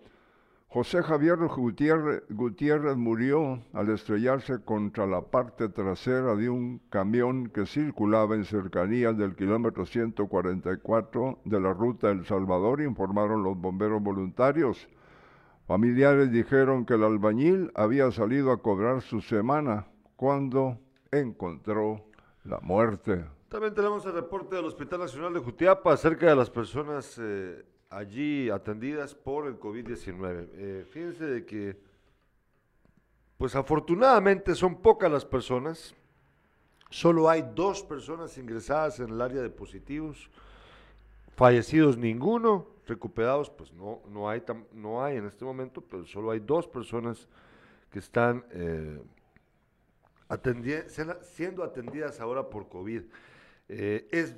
José Javier Gutiérrez, murió al estrellarse contra la parte trasera de un camión que circulaba en cercanías del kilómetro 144 de la ruta El Salvador, informaron los bomberos voluntarios. Familiares dijeron que el albañil había salido a cobrar su semana cuando encontró la muerte. También tenemos el reporte del Hospital Nacional de Jutiapa acerca de las personas eh, allí atendidas por el COVID-19. Eh, fíjense de que, pues afortunadamente son pocas las personas, solo hay dos personas ingresadas en el área de positivos, fallecidos ninguno, recuperados pues no, no, hay, no hay en este momento, pero solo hay dos personas que están eh, siendo atendidas ahora por COVID. Eh, es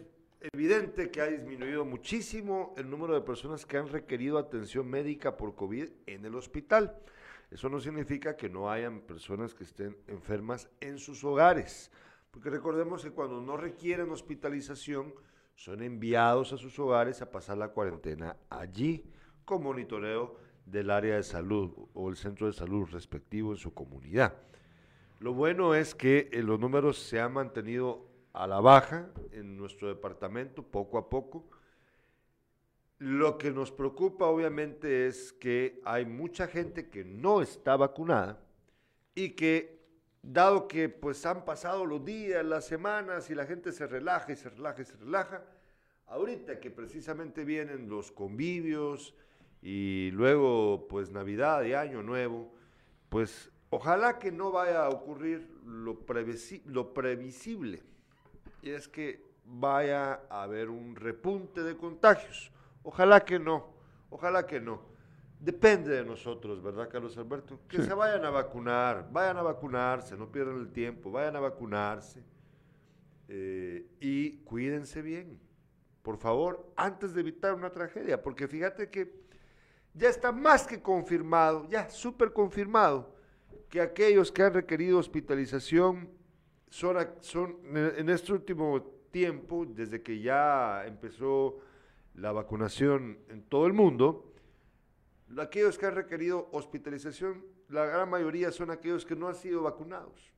evidente que ha disminuido muchísimo el número de personas que han requerido atención médica por COVID en el hospital. Eso no significa que no hayan personas que estén enfermas en sus hogares, porque recordemos que cuando no requieren hospitalización, son enviados a sus hogares a pasar la cuarentena allí con monitoreo del área de salud o el centro de salud respectivo en su comunidad. Lo bueno es que eh, los números se han mantenido a la baja en nuestro departamento poco a poco. Lo que nos preocupa obviamente es que hay mucha gente que no está vacunada y que dado que pues han pasado los días, las semanas y la gente se relaja y se relaja y se relaja, ahorita que precisamente vienen los convivios y luego pues Navidad y Año Nuevo, pues ojalá que no vaya a ocurrir lo, lo previsible y es que vaya a haber un repunte de contagios. Ojalá que no, ojalá que no. Depende de nosotros, ¿verdad, Carlos Alberto? Que se vayan a vacunar, vayan a vacunarse, no pierdan el tiempo, vayan a vacunarse eh, y cuídense bien, por favor, antes de evitar una tragedia, porque fíjate que ya está más que confirmado, ya súper confirmado, que aquellos que han requerido hospitalización son, en este último tiempo, desde que ya empezó la vacunación en todo el mundo, aquellos que han requerido hospitalización, la gran mayoría son aquellos que no han sido vacunados.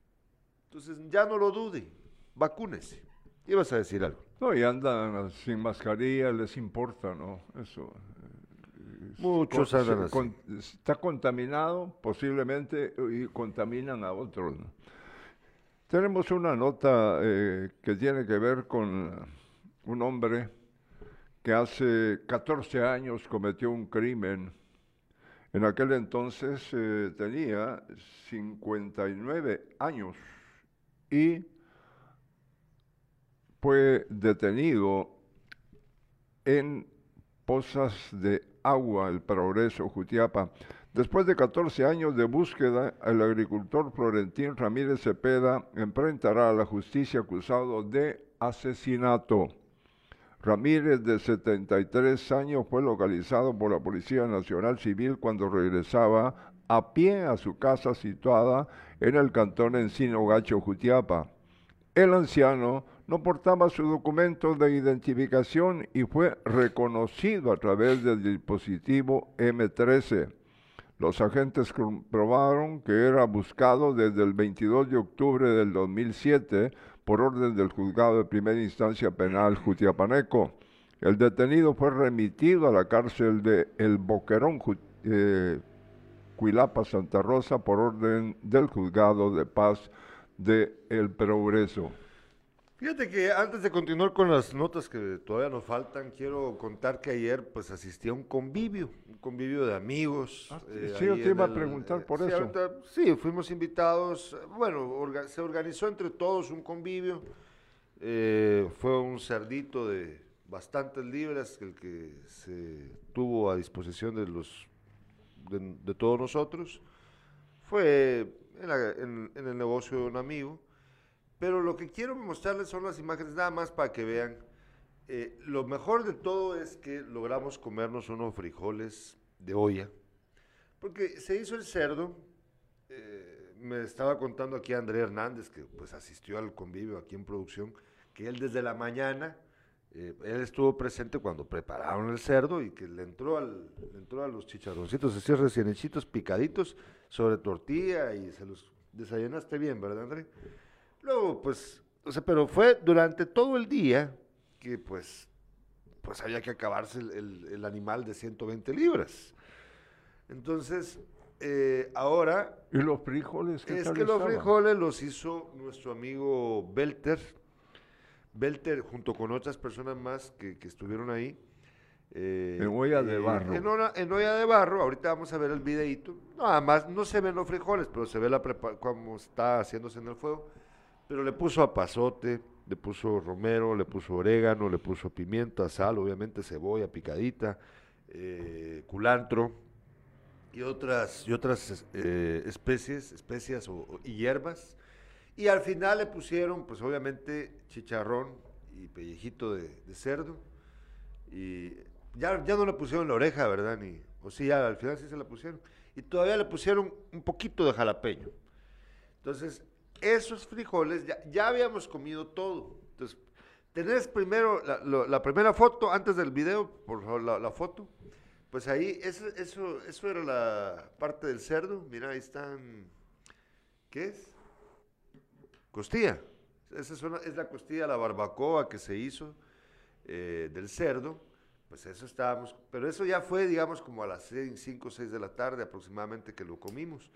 Entonces, ya no lo dude, vacúnese. Ibas a decir algo. No, y andan sin mascarilla, les importa, ¿no? Eso. Muchos andan así. está contaminado posiblemente y contaminan a otros. ¿no? Tenemos una nota eh, que tiene que ver con un hombre que hace 14 años cometió un crimen. En aquel entonces eh, tenía 59 años y fue detenido en Pozas de Agua, el Progreso, Jutiapa. Después de 14 años de búsqueda, el agricultor Florentín Ramírez Cepeda enfrentará a la justicia acusado de asesinato. Ramírez, de 73 años, fue localizado por la Policía Nacional Civil cuando regresaba a pie a su casa situada en el cantón Encino Gacho, Jutiapa. El anciano no portaba su documento de identificación y fue reconocido a través del dispositivo M13. Los agentes comprobaron que era buscado desde el 22 de octubre del 2007 por orden del juzgado de primera instancia penal Jutiapaneco. El detenido fue remitido a la cárcel de El Boquerón, eh, Santa Rosa, por orden del Juzgado de Paz de El Progreso. Fíjate que antes de continuar con las notas que todavía nos faltan, quiero contar que ayer pues asistí a un convivio, un convivio de amigos. Ah, eh, sí, yo te iba a preguntar por eso. sí, fuimos invitados, bueno, se organizó entre todos un convivio, eh, fue un cerdito de bastantes libras el que se tuvo a disposición de los de, todos nosotros. Fue en el negocio de un amigo pero lo que quiero mostrarles son las imágenes, nada más para que vean. Eh, lo mejor de todo es que logramos comernos unos frijoles de olla, porque se hizo el cerdo. Eh, me estaba contando aquí André Hernández, que pues asistió al convivio aquí en producción, que él desde la mañana, eh, él estuvo presente cuando prepararon el cerdo y que le entró, al, entró a los chicharroncitos así recién hechitos, picaditos, sobre tortilla y se los desayunaste bien, ¿verdad, André? Luego, pues, o sea, pero fue durante todo el día que, pues, pues había que acabarse el, animal de 120 libras. Entonces, eh, ahora... ¿Y los frijoles? ¿qué es que los frijoles los hizo nuestro amigo Belter. Belter, junto con otras personas más que, estuvieron ahí. Eh, en olla de eh, barro. En, olla de barro, ahorita vamos a ver el videito. Nada más, no se ven los frijoles, pero se ve la cómo está haciéndose en el fuego. Pero le puso apazote, le puso romero, le puso orégano, le puso pimienta, sal, obviamente cebolla picadita, eh, culantro y otras, y otras eh, especies, especias y hierbas. Y al final le pusieron, pues obviamente, chicharrón y pellejito de, cerdo. Y ya, ya no le pusieron la oreja, ¿verdad? Ni, o sí, ya, al final sí se la pusieron. Y todavía le pusieron un poquito de jalapeño. Entonces, esos frijoles, ya, habíamos comido todo. Entonces, tenés primero la, primera foto, antes del video, por favor, la, foto. Pues ahí, eso, eso, eso era la parte del cerdo. Mira, ahí están. ¿Qué es? Costilla. Esa es, la costilla, la barbacoa que se hizo eh, del cerdo. Pues eso estábamos. Pero eso ya fue, digamos, como a las 5 o 6 de la tarde aproximadamente que lo comimos.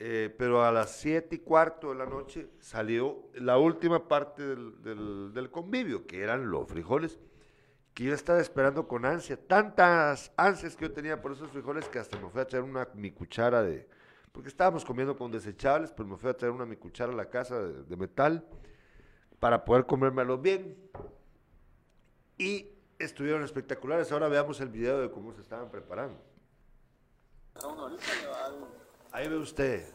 Eh, pero a las siete y cuarto de la noche salió la última parte del, del, convivio, que eran los frijoles, que yo estaba esperando con ansia, tantas ansias que yo tenía por esos frijoles que hasta me fui a traer una mi cuchara de, porque estábamos comiendo con desechables, pero me fui a traer una mi cuchara a la casa de, de metal para poder comérmelos bien. Y estuvieron espectaculares. Ahora veamos el video de cómo se estaban preparando. Ahí ve usted.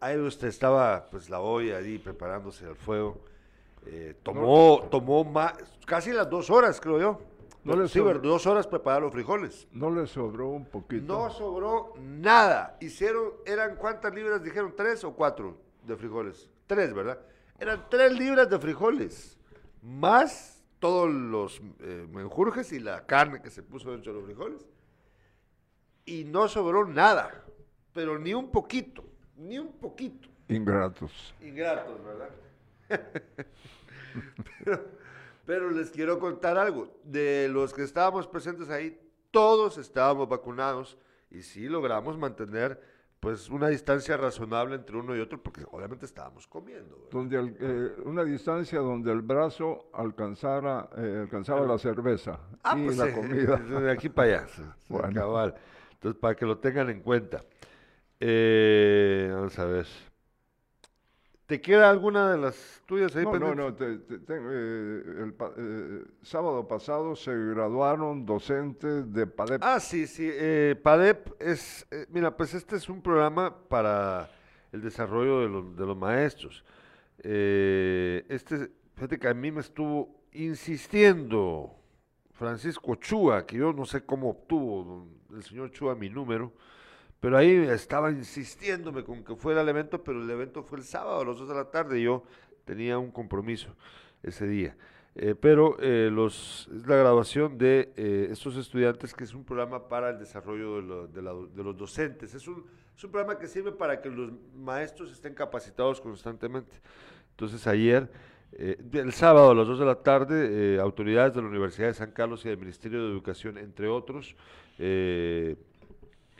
Ahí ve usted, estaba pues la olla ahí preparándose al fuego. Eh, tomó, tomó más, casi las dos horas, creo yo. No le sí, dos horas preparar los frijoles. No le sobró un poquito. No sobró nada. Hicieron, eran cuántas libras, dijeron, tres o cuatro de frijoles. Tres, ¿verdad? Eran tres libras de frijoles. Más todos los eh, menjurjes y la carne que se puso dentro de los frijoles. Y no sobró nada, pero ni un poquito, ni un poquito. Ingratos. Ingratos, ¿verdad? pero, pero les quiero contar algo. De los que estábamos presentes ahí, todos estábamos vacunados y sí logramos mantener pues una distancia razonable entre uno y otro, porque obviamente estábamos comiendo. Donde eh, una distancia donde el brazo alcanzara, eh, alcanzaba la cerveza ah, y pues la comida. De aquí para allá. Bueno. Entonces, para que lo tengan en cuenta. Eh, vamos a ver. ¿Te queda alguna de las tuyas ahí? No, no, no. Eh, el eh, sábado pasado se graduaron docentes de PADEP. Ah, sí, sí. Eh, PADEP es, mira, pues este es un programa para el desarrollo de los, de los maestros. este, fíjate que a mí me estuvo insistiendo Francisco Chua, que yo no sé cómo obtuvo el señor Chua mi número pero ahí estaba insistiéndome con que fuera el evento, pero el evento fue el sábado a las 2 de la tarde y yo tenía un compromiso ese día. Eh, pero eh, los, es la graduación de eh, estos estudiantes, que es un programa para el desarrollo de, los docentes. Es un, es un, programa que sirve para que los maestros estén capacitados constantemente. Entonces ayer Eh, el sábado a las 2 de la tarde, autoridades de la Universidad de San Carlos y del Ministerio de Educación, entre otros,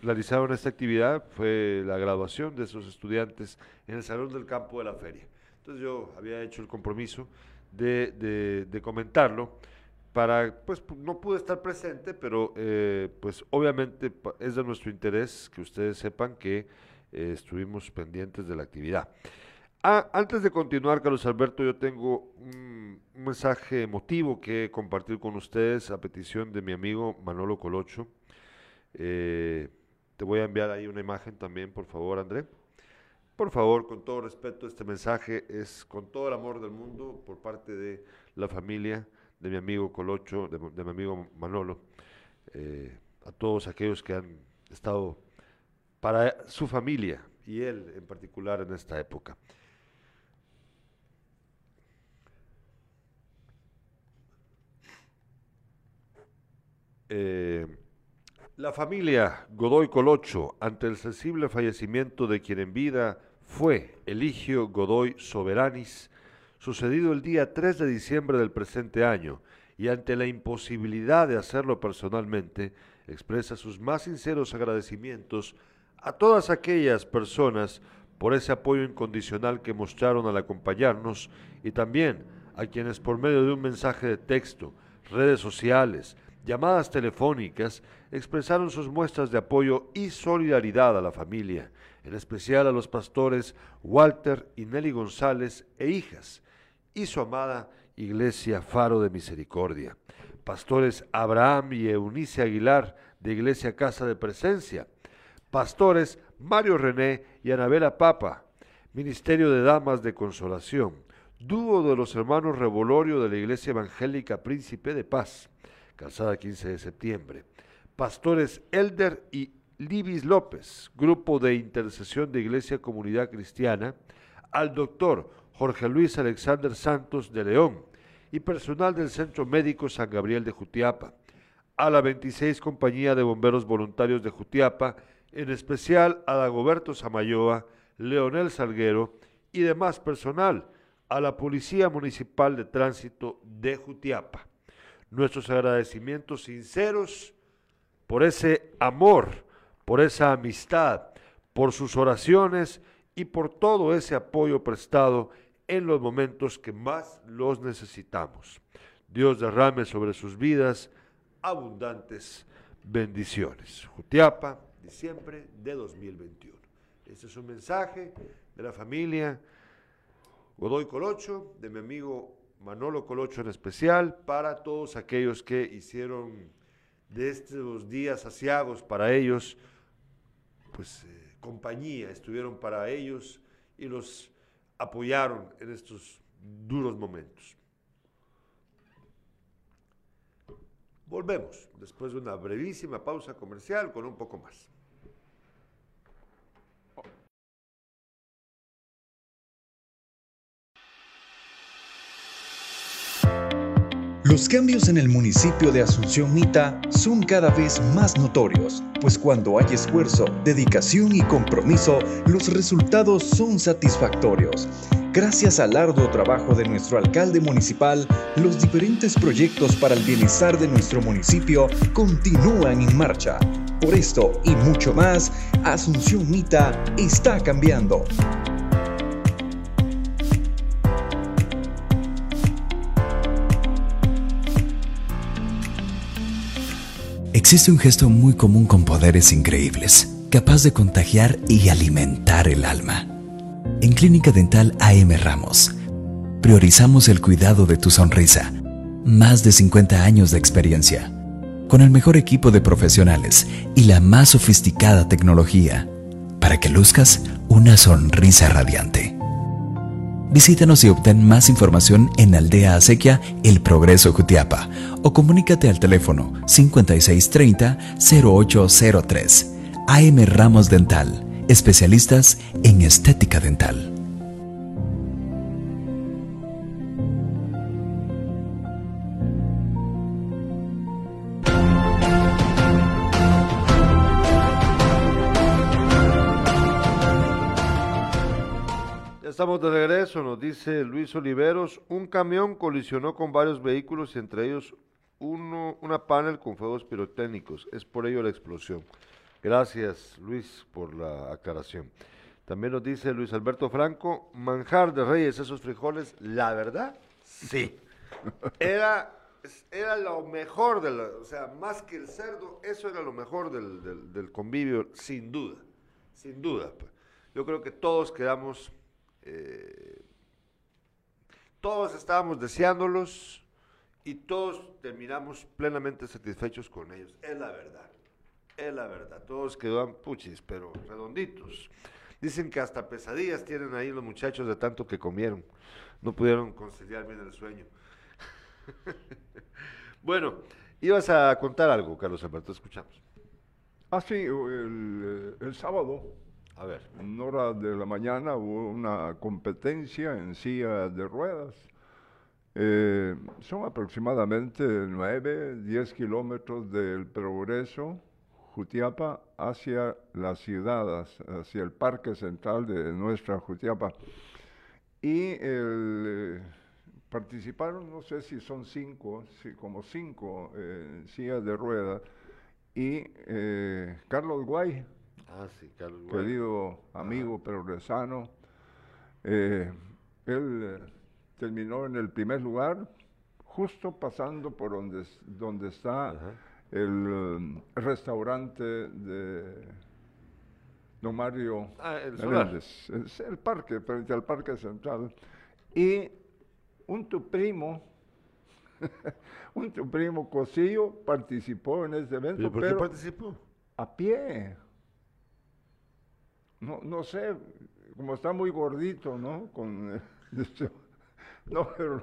realizaron esta actividad. Fue la graduación de esos estudiantes en el Salón del Campo de la Feria. Entonces yo había hecho el compromiso de, de, comentarlo para, pues no pude estar presente, pero pues obviamente es de nuestro interés que ustedes sepan que estuvimos pendientes de la actividad. Ah, antes de continuar, Carlos Alberto, yo tengo un, mensaje emotivo que compartir con ustedes a petición de mi amigo Manolo Colocho. Eh, te voy a enviar ahí una imagen también, por favor, André. Por favor, con todo respeto, este mensaje es con todo el amor del mundo por parte de la familia de mi amigo Colocho, de, mi amigo Manolo, eh, a todos aquellos que han estado para su familia y él en particular en esta época. Eh, la familia Godoy Colocho, ante el sensible fallecimiento de quien en vida fue Eligio Godoy Soberanis, sucedido el día 3 de diciembre del presente año, y ante la imposibilidad de hacerlo personalmente, expresa sus más sinceros agradecimientos a todas aquellas personas por ese apoyo incondicional que mostraron al acompañarnos y también a quienes por medio de un mensaje de texto, redes sociales, llamadas telefónicas, expresaron sus muestras de apoyo y solidaridad a la familia, en especial a los pastores Walter y Nelly González e hijas, y su amada Iglesia Faro de Misericordia, pastores Abraham y Eunice Aguilar de Iglesia Casa de Presencia, pastores Mario René y Anabela Papa, Ministerio de Damas de Consolación, dúo de los hermanos Revolorio de la Iglesia Evangélica Príncipe de Paz, calzada 15 de septiembre. Pastores Elder y Libis López, Grupo de Intercesión de Iglesia Comunidad Cristiana, al doctor Jorge Luis Alexander Santos de León y personal del Centro Médico San Gabriel de Jutiapa, a la 26 Compañía de Bomberos Voluntarios de Jutiapa, en especial a Dagoberto Samayoa, Leonel Salguero y demás personal, a la Policía Municipal de Tránsito de Jutiapa nuestros agradecimientos sinceros por ese amor, por esa amistad, por sus oraciones y por todo ese apoyo prestado en los momentos que más los necesitamos. Dios derrame sobre sus vidas abundantes bendiciones. Jutiapa, diciembre de 2021. Este es un mensaje de la familia Godoy Colocho, de mi amigo Manolo Colocho en especial, para todos aquellos que hicieron de estos días asiagos para ellos, pues eh, compañía, estuvieron para ellos y los apoyaron en estos duros momentos. Volvemos después de una brevísima pausa comercial con un poco más. Los cambios en el municipio de Asunción Mita son cada vez más notorios, pues cuando hay esfuerzo, dedicación y compromiso, los resultados son satisfactorios. Gracias al arduo trabajo de nuestro alcalde municipal, los diferentes proyectos para el bienestar de nuestro municipio continúan en marcha. Por esto y mucho más, Asunción Mita está cambiando. Existe un gesto muy común con poderes increíbles, capaz de contagiar y alimentar el alma. En Clínica Dental AM Ramos, priorizamos el cuidado de tu sonrisa. Más de 50 años de experiencia, con el mejor equipo de profesionales y la más sofisticada tecnología, para que luzcas una sonrisa radiante. Visítanos y obtén más información en Aldea Acequia El Progreso Jutiapa o comunícate al teléfono 5630-0803. AM Ramos Dental, especialistas en estética dental. Estamos de regreso, nos dice Luis Oliveros. Un camión colisionó con varios vehículos y entre ellos uno, una panel con fuegos pirotécnicos. Es por ello la explosión. Gracias, Luis, por la aclaración. También nos dice Luis Alberto Franco, manjar de reyes esos frijoles, la verdad, sí. Era, era lo mejor, de o sea, más que el cerdo, eso era lo mejor del, del, convivio, sin duda, sin duda. pues. Yo creo que todos quedamos, todos estábamos deseándolos y todos terminamos plenamente satisfechos con ellos. Es la verdad, es la verdad. Todos quedaban puchis, pero redonditos. Dicen que hasta pesadillas tienen ahí los muchachos de tanto que comieron. No pudieron conciliar bien el sueño. bueno, ibas a contar algo, Carlos Alberto, escuchamos. Ah, sí, el sábado, A ver. en hora de la mañana, hubo una competencia en silla de ruedas. Eh, son aproximadamente 9, 10 kilómetros del progreso, Jutiapa, hacia la ciudad, hacia- el parque central de nuestra Jutiapa. Y eh, participaron, no sé si son cinco, como cinco eh, sillas de ruedas. Y eh, Carlos Guay, Ah, sí, Carlos. Guay. querido amigo progresano, eh, él eh, terminó en el primer lugar, justo pasando por donde, donde está Ajá. el um, restaurante de don Mario Ah, el. Menéndez. Es el parque, frente al parque central. Y un tu primo, un tu primo Cosillo participó en ese ¿Y evento, por qué pero participó? a pie. No, no sé, como está muy gordito, ¿no? Con, eh, dice- no, pero,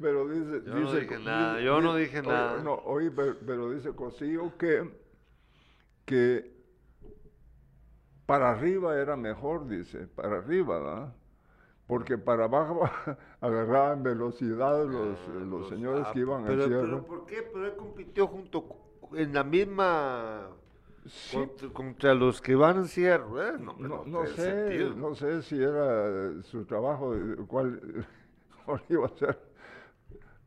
pero dice... Yo no dice- dije nada, yo no dije oye, nada. No, oye, pero, pero dice Cosillo que, que para arriba era mejor, dice, para arriba, ¿verdad? Porque para abajo agarraban velocidad los, Ah, los los- señores ah, que iban pero, al pero cierre. ¿por qué? Pero él compitió junto en la misma Sí, contra, contra los que van en de ruedas. No, sé, sentido. no sé si era eh, su trabajo, eh, cuál, cuál iba a ser,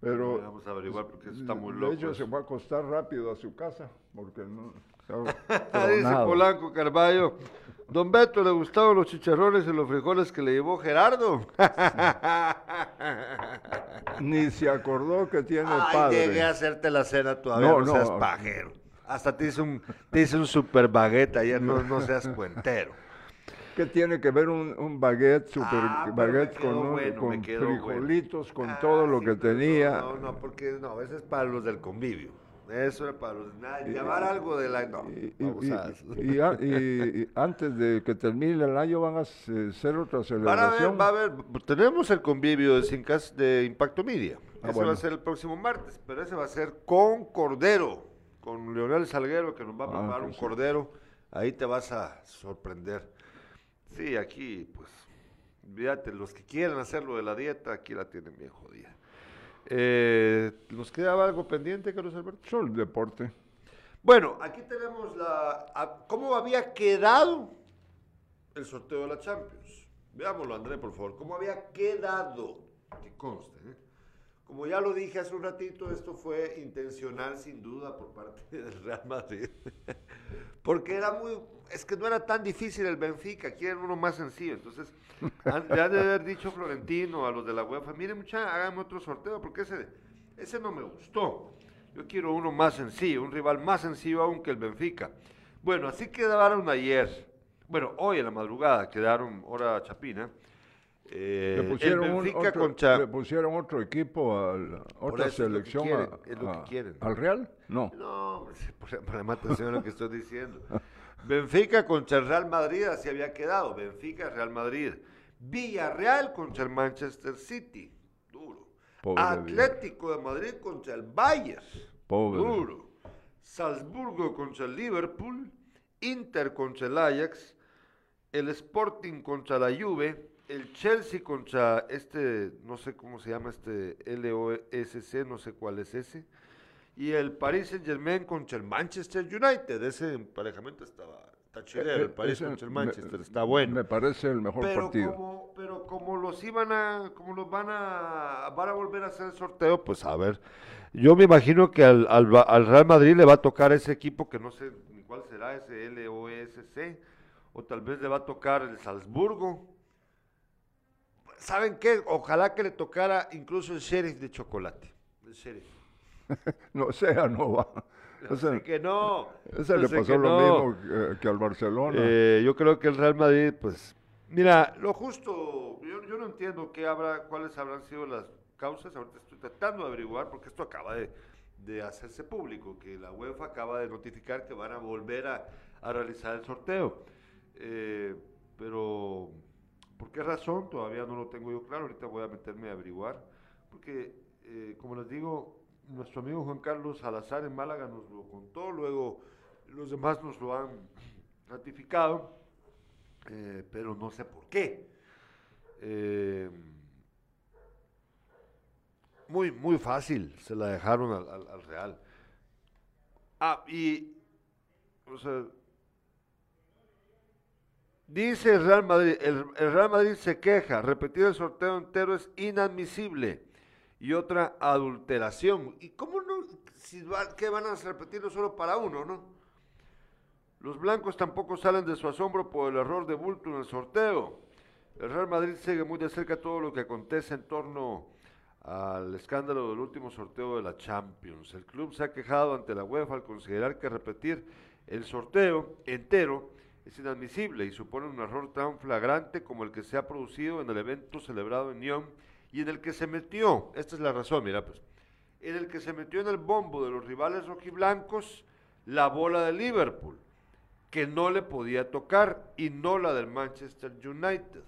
pero Vamos a averiguar porque eso está muy de loco. hecho se va a acostar rápido a su casa, porque no... Dice. Polanco Carballo. Don Beto, ¿le gustaban los chicharrones y los frijoles que le llevó Gerardo? Ni se acordó que tiene Ay, padre. llegué a hacerte la cena todavía, No, no, no. seas pajero. Hasta te hice un, te hice un super baguette ayer, no, no seas cuentero. ¿Qué tiene que ver un, un baguette, super Ah, baguette con, un- bueno, con bueno. frijolitos, con Ah, todo lo sí, que tenía? No, no, porque no, eso es para los del convivio. Eso era para los... nada, Llevar algo de la... No, Y, y- a- y- y antes de que termine el año van a se- hacer otra Van a celebración. ver, va a haber, tenemos el convivio de Sincas de Impacto Media. Ah, ese bueno. va a ser el próximo martes, pero ese va a ser con Cordero, con Leonel Salguero, que nos va a Ah, preparar un pues sí. Cordero. Ahí te vas a sorprender. Sí, aquí, pues, fíjate, los que quieren hacerlo de la dieta, aquí la tienen bien jodida. Eh, ¿Nos quedaba algo pendiente, Carlos Alberto? Solo el deporte. Bueno, aquí tenemos la a- cómo había quedado el sorteo de la Champions. Veámoslo, André, por favor. ¿Cómo había quedado? Que conste. ¿eh? Como ya lo dije hace un ratito, esto fue intencional sin duda por parte del Real Madrid. Porque era muy, es que no era tan difícil el Benfica, quieren uno más sencillo. Entonces, han de haber dicho Florentino a los de la UEFA, miren mucha, háganme otro sorteo, porque ese, ese no me gustó. Yo quiero uno más sencillo, un rival más sencillo aún que el Benfica. Bueno, así quedaron ayer. Bueno, hoy en la madrugada quedaron hora chapina. Eh, Le pusieron, un- otro, contra... le pusieron otro equipo, a la- otra eso es lo que selección. quieren, a- es lo que a- quieren. ¿Al Real? No. No, por- ponle atención a lo que estoy diciendo. Benfica contra el Real Madrid, así había quedado. Benfica, Real Madrid. Villarreal contra el Manchester City. Duro. Pobre Atlético de Madrid contra el Bayern. Pobre. Duro. Salzburgo contra el Liverpool. Inter contra el Ajax. El Sporting contra la Juve. El Chelsea contra este, no sé cómo se llama este LOSC, no sé cuál es ese. Y el Paris Saint Germain contra el Manchester United. Ese emparejamiento estaba, está chilero. El Eh, Paris ese contra el me- Manchester está bueno. Me parece el mejor pero partido. Como, pero como los iban a, como los van a, van a volver a hacer el sorteo, pues a ver. Yo me imagino que al, al, Real Madrid le va a tocar ese equipo que no sé ni cuál será, ese LOSC, o tal vez le va a tocar el Salzburgo. ¿Saben qué? Ojalá que le tocara incluso el Sheriff de Chocolate. El Sheriff. no sea, no va. Ese, que no. Ese le pasó lo mismo que, al Barcelona. Eh, yo creo que el Real Madrid, pues, mira, lo justo, yo, yo no entiendo qué habrá, cuáles habrán sido las causas. Ahorita estoy tratando de averiguar porque esto acaba de, de hacerse público, que la UEFA acaba de notificar que van a volver a, a realizar el sorteo. Eh, pero, ¿por qué razón? Todavía no lo tengo yo claro. Ahorita voy a meterme a averiguar. Porque, eh, como les digo, nuestro amigo Juan Carlos Salazar en Málaga nos lo contó, luego los demás nos lo han ratificado, eh, pero no sé por qué. Eh, muy, muy fácil, se la dejaron al, Real. Ah, y, o sea, dice el Real Madrid, el, Real Madrid se queja, repetir el sorteo entero es inadmisible y otra adulteración. ¿Y cómo no? Si ¿Qué van a repetirlo solo para uno, no? Los blancos tampoco salen de su asombro por el error de bulto en el sorteo. El Real Madrid sigue muy de cerca todo lo que acontece en torno al escándalo del último sorteo de la Champions. El club se ha quejado ante la UEFA al considerar que repetir el sorteo entero es inadmisible y supone un error tan flagrante como el que se ha producido en el evento celebrado en Lyon y en el que se metió, esta es la razón, mira pues, en el que se metió en el bombo de los rivales rojiblancos la bola de Liverpool, que no le podía tocar, y no la del Manchester United.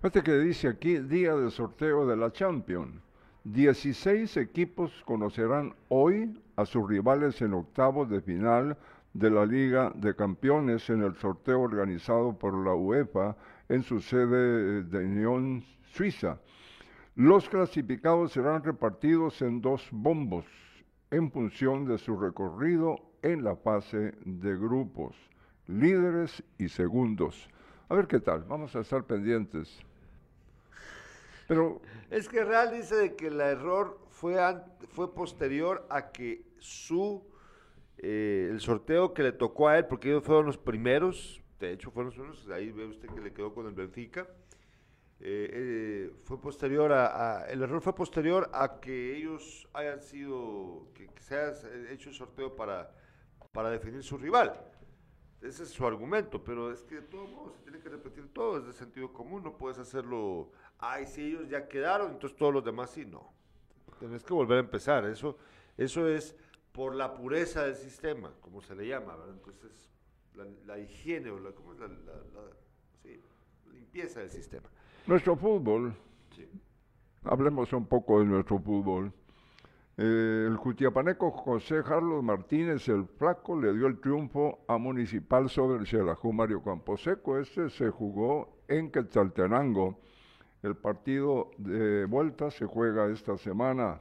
Fíjate que dice aquí, día de sorteo de la Champions. 16 equipos conocerán hoy a sus rivales en octavos de final de la Liga de Campeones en el sorteo organizado por la UEFA en su sede de Unión Suiza. Los clasificados serán repartidos en dos bombos en función de su recorrido en la fase de grupos, líderes y segundos. A ver qué tal, vamos a estar pendientes. Pero es que Real dice que el error fue, fue posterior a que su eh, el sorteo que le tocó a él, porque ellos fueron los primeros, de hecho fueron los primeros, ahí ve usted que le quedó con el Benfica eh, eh, fue posterior a, el error fue posterior a que ellos hayan sido, que, se haya hecho el sorteo para, para definir su rival. Ese es su argumento, pero es que de todos modos se tiene que repetir todo, es de sentido común, no puedes hacerlo, ay, si ellos ya quedaron, entonces todos los demás sí, no. Tienes que volver a empezar, eso, eso es por la pureza del sistema, como se le llama, ¿verdad? Entonces, la, higiene o la, ¿cómo es la, limpieza del sistema. Nuestro fútbol, hablemos un poco de nuestro fútbol. Eh, el Jutiapaneco José Carlos Martínez, el flaco, le dio el triunfo a Municipal sobre el Xelajú Mario Camposeco. Este se jugó en Quetzaltenango. El partido de vuelta se juega esta semana.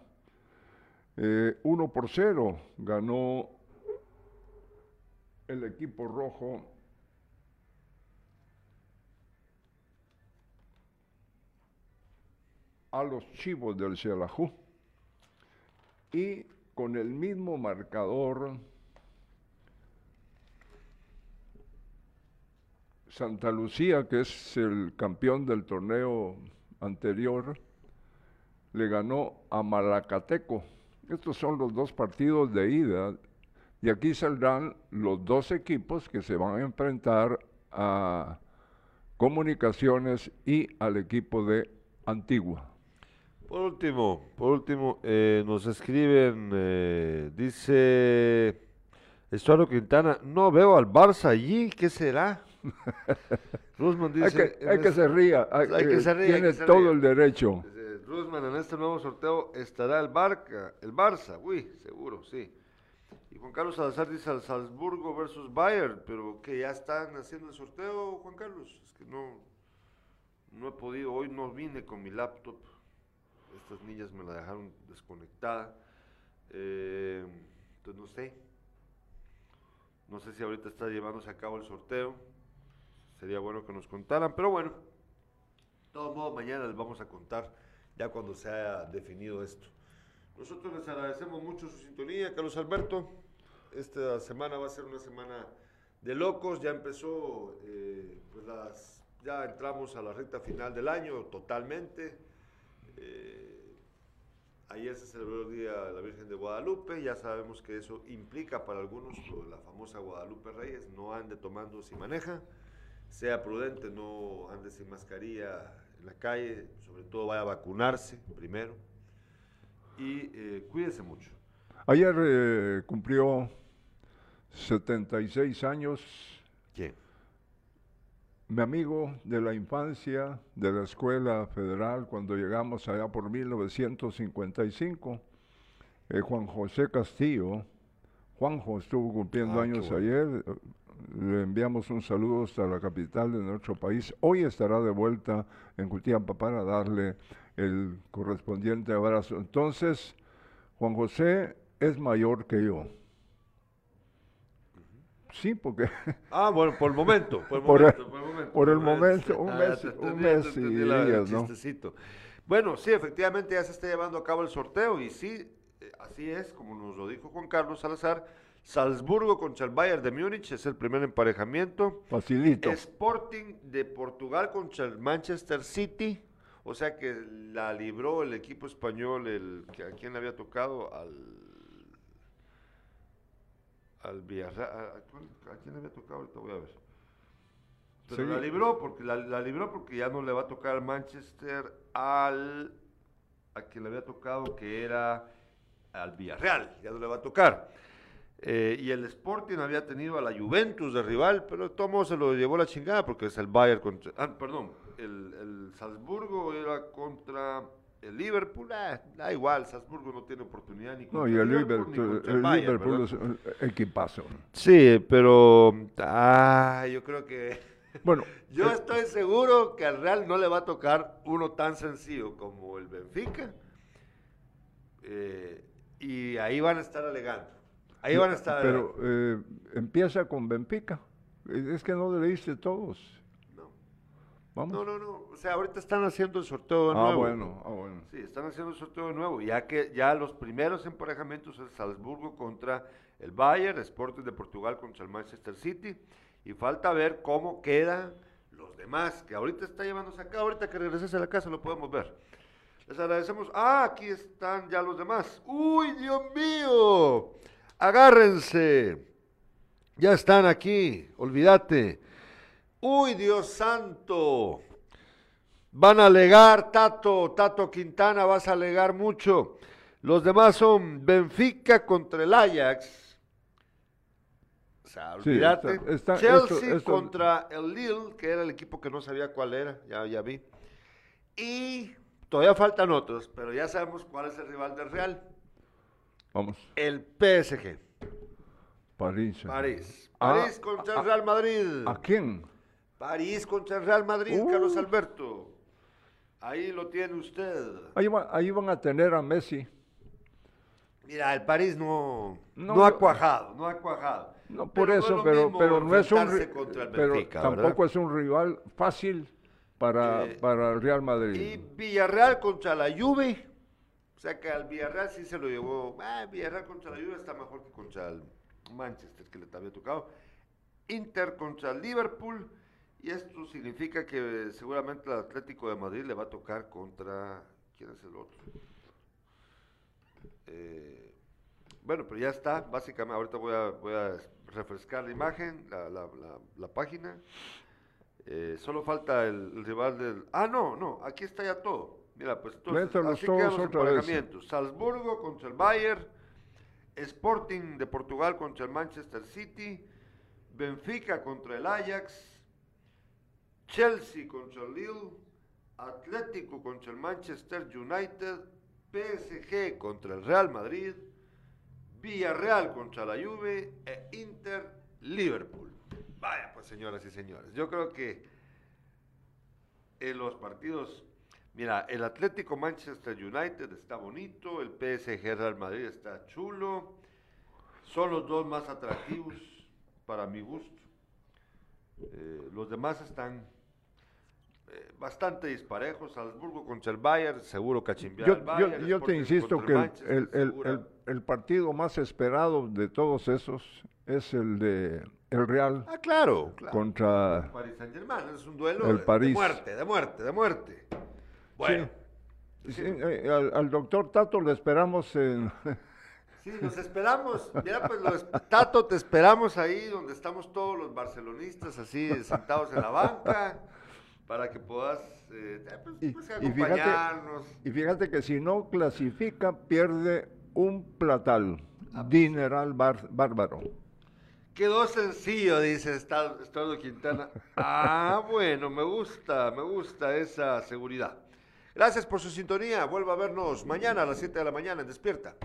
Eh, 1 por 0 ganó el equipo rojo a los chivos del Xelajú y con el mismo marcador Santa Lucía, que es el campeón del torneo anterior, le ganó a Malacateco. Estos son los dos partidos de ida. Y aquí saldrán los dos equipos que se van a enfrentar a Comunicaciones y al equipo de Antigua. Por último, por último, eh, nos escriben, eh, dice Estuardo Quintana, no veo al Barça allí, ¿qué será? Rusman dice... Hay que, se ría, hay, que se ría, tiene todo el derecho. Rusman, en este nuevo sorteo estará el, Barca, el Barça, uy, seguro, sí. Y Juan Carlos Salazar dice al Salzburgo versus Bayern, pero que ya están haciendo el sorteo, Juan Carlos. Es que no, no he podido, hoy no vine con mi laptop estas niñas me la dejaron desconectada. Eh, entonces no sé. No sé si ahorita está llevándose a cabo el sorteo. Sería bueno que nos contaran, pero bueno. todos modos, mañana les vamos a contar ya cuando se haya definido esto. Nosotros les agradecemos mucho su sintonía, Carlos Alberto. Esta semana va a ser una semana de locos, ya empezó, eh, pues las, ya entramos a la recta final del año totalmente. Eh, ayer se celebró el Día de la Virgen de Guadalupe, ya sabemos que eso implica para algunos la famosa Guadalupe Reyes, no ande tomando si maneja, sea prudente, no ande sin mascarilla la calle, sobre todo vaya a vacunarse primero y eh, cuídese mucho. Ayer eh, cumplió 76 años. ¿Quién? Mi amigo de la infancia de la Escuela Federal, cuando llegamos allá por 1955, eh, Juan José Castillo. Juanjo estuvo cumpliendo Ah, años bueno. ayer. Le enviamos un saludo hasta la capital de nuestro país. Hoy estará de vuelta en Cutiampa para darle el correspondiente abrazo. Entonces, Juan José es mayor que yo. Sí, porque Ah, bueno, por el momento, por el momento, por el momento. por el Ah, momento, un ah, mes- te un mes y días, ¿no? Bueno, sí, efectivamente ya se está llevando a cabo el sorteo y sí, eh, así es, como nos lo dijo Juan Carlos Salazar, Salzburgo contra el Bayern de Múnich es el primer emparejamiento. facilito. Sporting de Portugal contra el Manchester City, o sea que la libró el equipo español, el que a quién le había tocado al al Villarreal, a, a- ¿a quién le había tocado ahorita voy a ver. Pero Sí. la libró porque la, la libró porque ya no le va a tocar al Manchester al a quien le había tocado que era al Villarreal, ya no le va a tocar. Eh, y el Sporting había tenido a la Juventus de rival, pero modos se lo llevó la chingada porque es el Bayern contra. Ah, perdón, el, el Salzburgo era contra el Liverpool. ah, da igual, Salzburgo no tiene oportunidad ni No, contra y el Liverpool, contra el Bayern, Liverpool es un equipazo. Sí, pero. Ah, yo creo que. Bueno, Yo eh, estoy seguro que al Real no le va a tocar uno tan sencillo como el Benfica. Eh, y ahí van a estar alegando. Ahí van a estar. Pero eh, empieza con Benfica. Eh, Es que no leíste todos. No. Vamos. No, no, no. O sea, ahorita están haciendo el sorteo de ah, nuevo. bueno, ah, bueno. Sí, están haciendo el sorteo de nuevo. Ya que ya los primeros emparejamientos es Salzburgo contra el Bayern, Sporting de Portugal contra el Manchester City. Y falta ver cómo quedan los demás, que ahorita está llevándose acá. Ahorita que regreses a la casa lo podemos ver. Les agradecemos. Ah, aquí están ya los demás. ¡Uy, Dios mío! Agárrense. Ya están aquí. Olvídate. ¡Uy, Dios santo! Van a alegar, Tato, Tato Quintana, vas a alegar mucho. Los demás son Benfica contra el Ajax. O sea, Sí, olvídate. está- está- Chelsea esto- esto- contra el Lille, que era el equipo que no sabía cuál era, ya, ya vi. Y todavía faltan otros, pero ya sabemos cuál es el rival del Real. Vamos. El PSG. París. París. Ah, París contra el ah, Real Madrid. ¿A quién? París contra el Real Madrid, Uh. Carlos Alberto. Ahí lo tiene usted. Ahí, va- ahí van a tener a Messi. Mira, el París no, no, No, ha no. cuajado, no ha cuajado. No, por es eso, lo pero, mismo pero no es un enfrentarse ri- contra el pero Benfica, tampoco ¿verdad? es un rival fácil para, Eh, para el Real Y Madrid. Villarreal contra la Juve. O sea que al Villarreal sí se lo llevó. Ah, Villarreal contra la Juve está mejor que contra el Manchester, que le había tocado. Inter contra Liverpool. Y esto significa que seguramente el Atlético de Madrid le va a tocar contra. ¿Quién es el otro? Eh, bueno, pero ya está. Básicamente, ahorita voy a, voy a refrescar la imagen, la, la- la- la página. Eh, solo falta el rival del... Ah, no, no, aquí está ya todo. Mira, pues entonces, así todos otra vez. Salzburgo contra el Bayern, Sporting de Portugal contra el Manchester City, Benfica contra el Ajax, Chelsea contra el Lille, Atlético contra el Manchester United, PSG contra el Real Madrid, Villarreal contra la Juve e Inter Liverpool. Vaya, pues señoras y señores, yo creo que en los partidos, mira, el Atlético Manchester United está bonito, el PSG Real Madrid está chulo, son los dos más atractivos para mi gusto. Eh, los demás están eh, bastante disparejo. Salzburgo contra el Bayern, seguro cachimbear Yo, el Bayern. yo, yo te insisto que el, el- el- el- el partido más esperado de todos esos es el de el Real Ah, claro, claro. contra Paris Saint Germain, es un duelo El de- París. de muerte, de muerte, de muerte. Bueno, Sí, eh, al, al doctor Tato le esperamos en sí, nos esperamos. Mira, pues los, Tato, te esperamos ahí donde estamos todos los barcelonistas, así sentados en la banca, para que puedas eh, pues, y, pues, y fíjate, acompañarnos. y fíjate que si no clasifica pierde un platal Ah, pues dineral bar- bárbaro. Quedó sencillo, dice Estado Quintana. Ah, bueno, me gusta, me gusta esa seguridad. Gracias por su sintonía. Vuelva a vernos mañana a las 7 de la mañana en Despierta.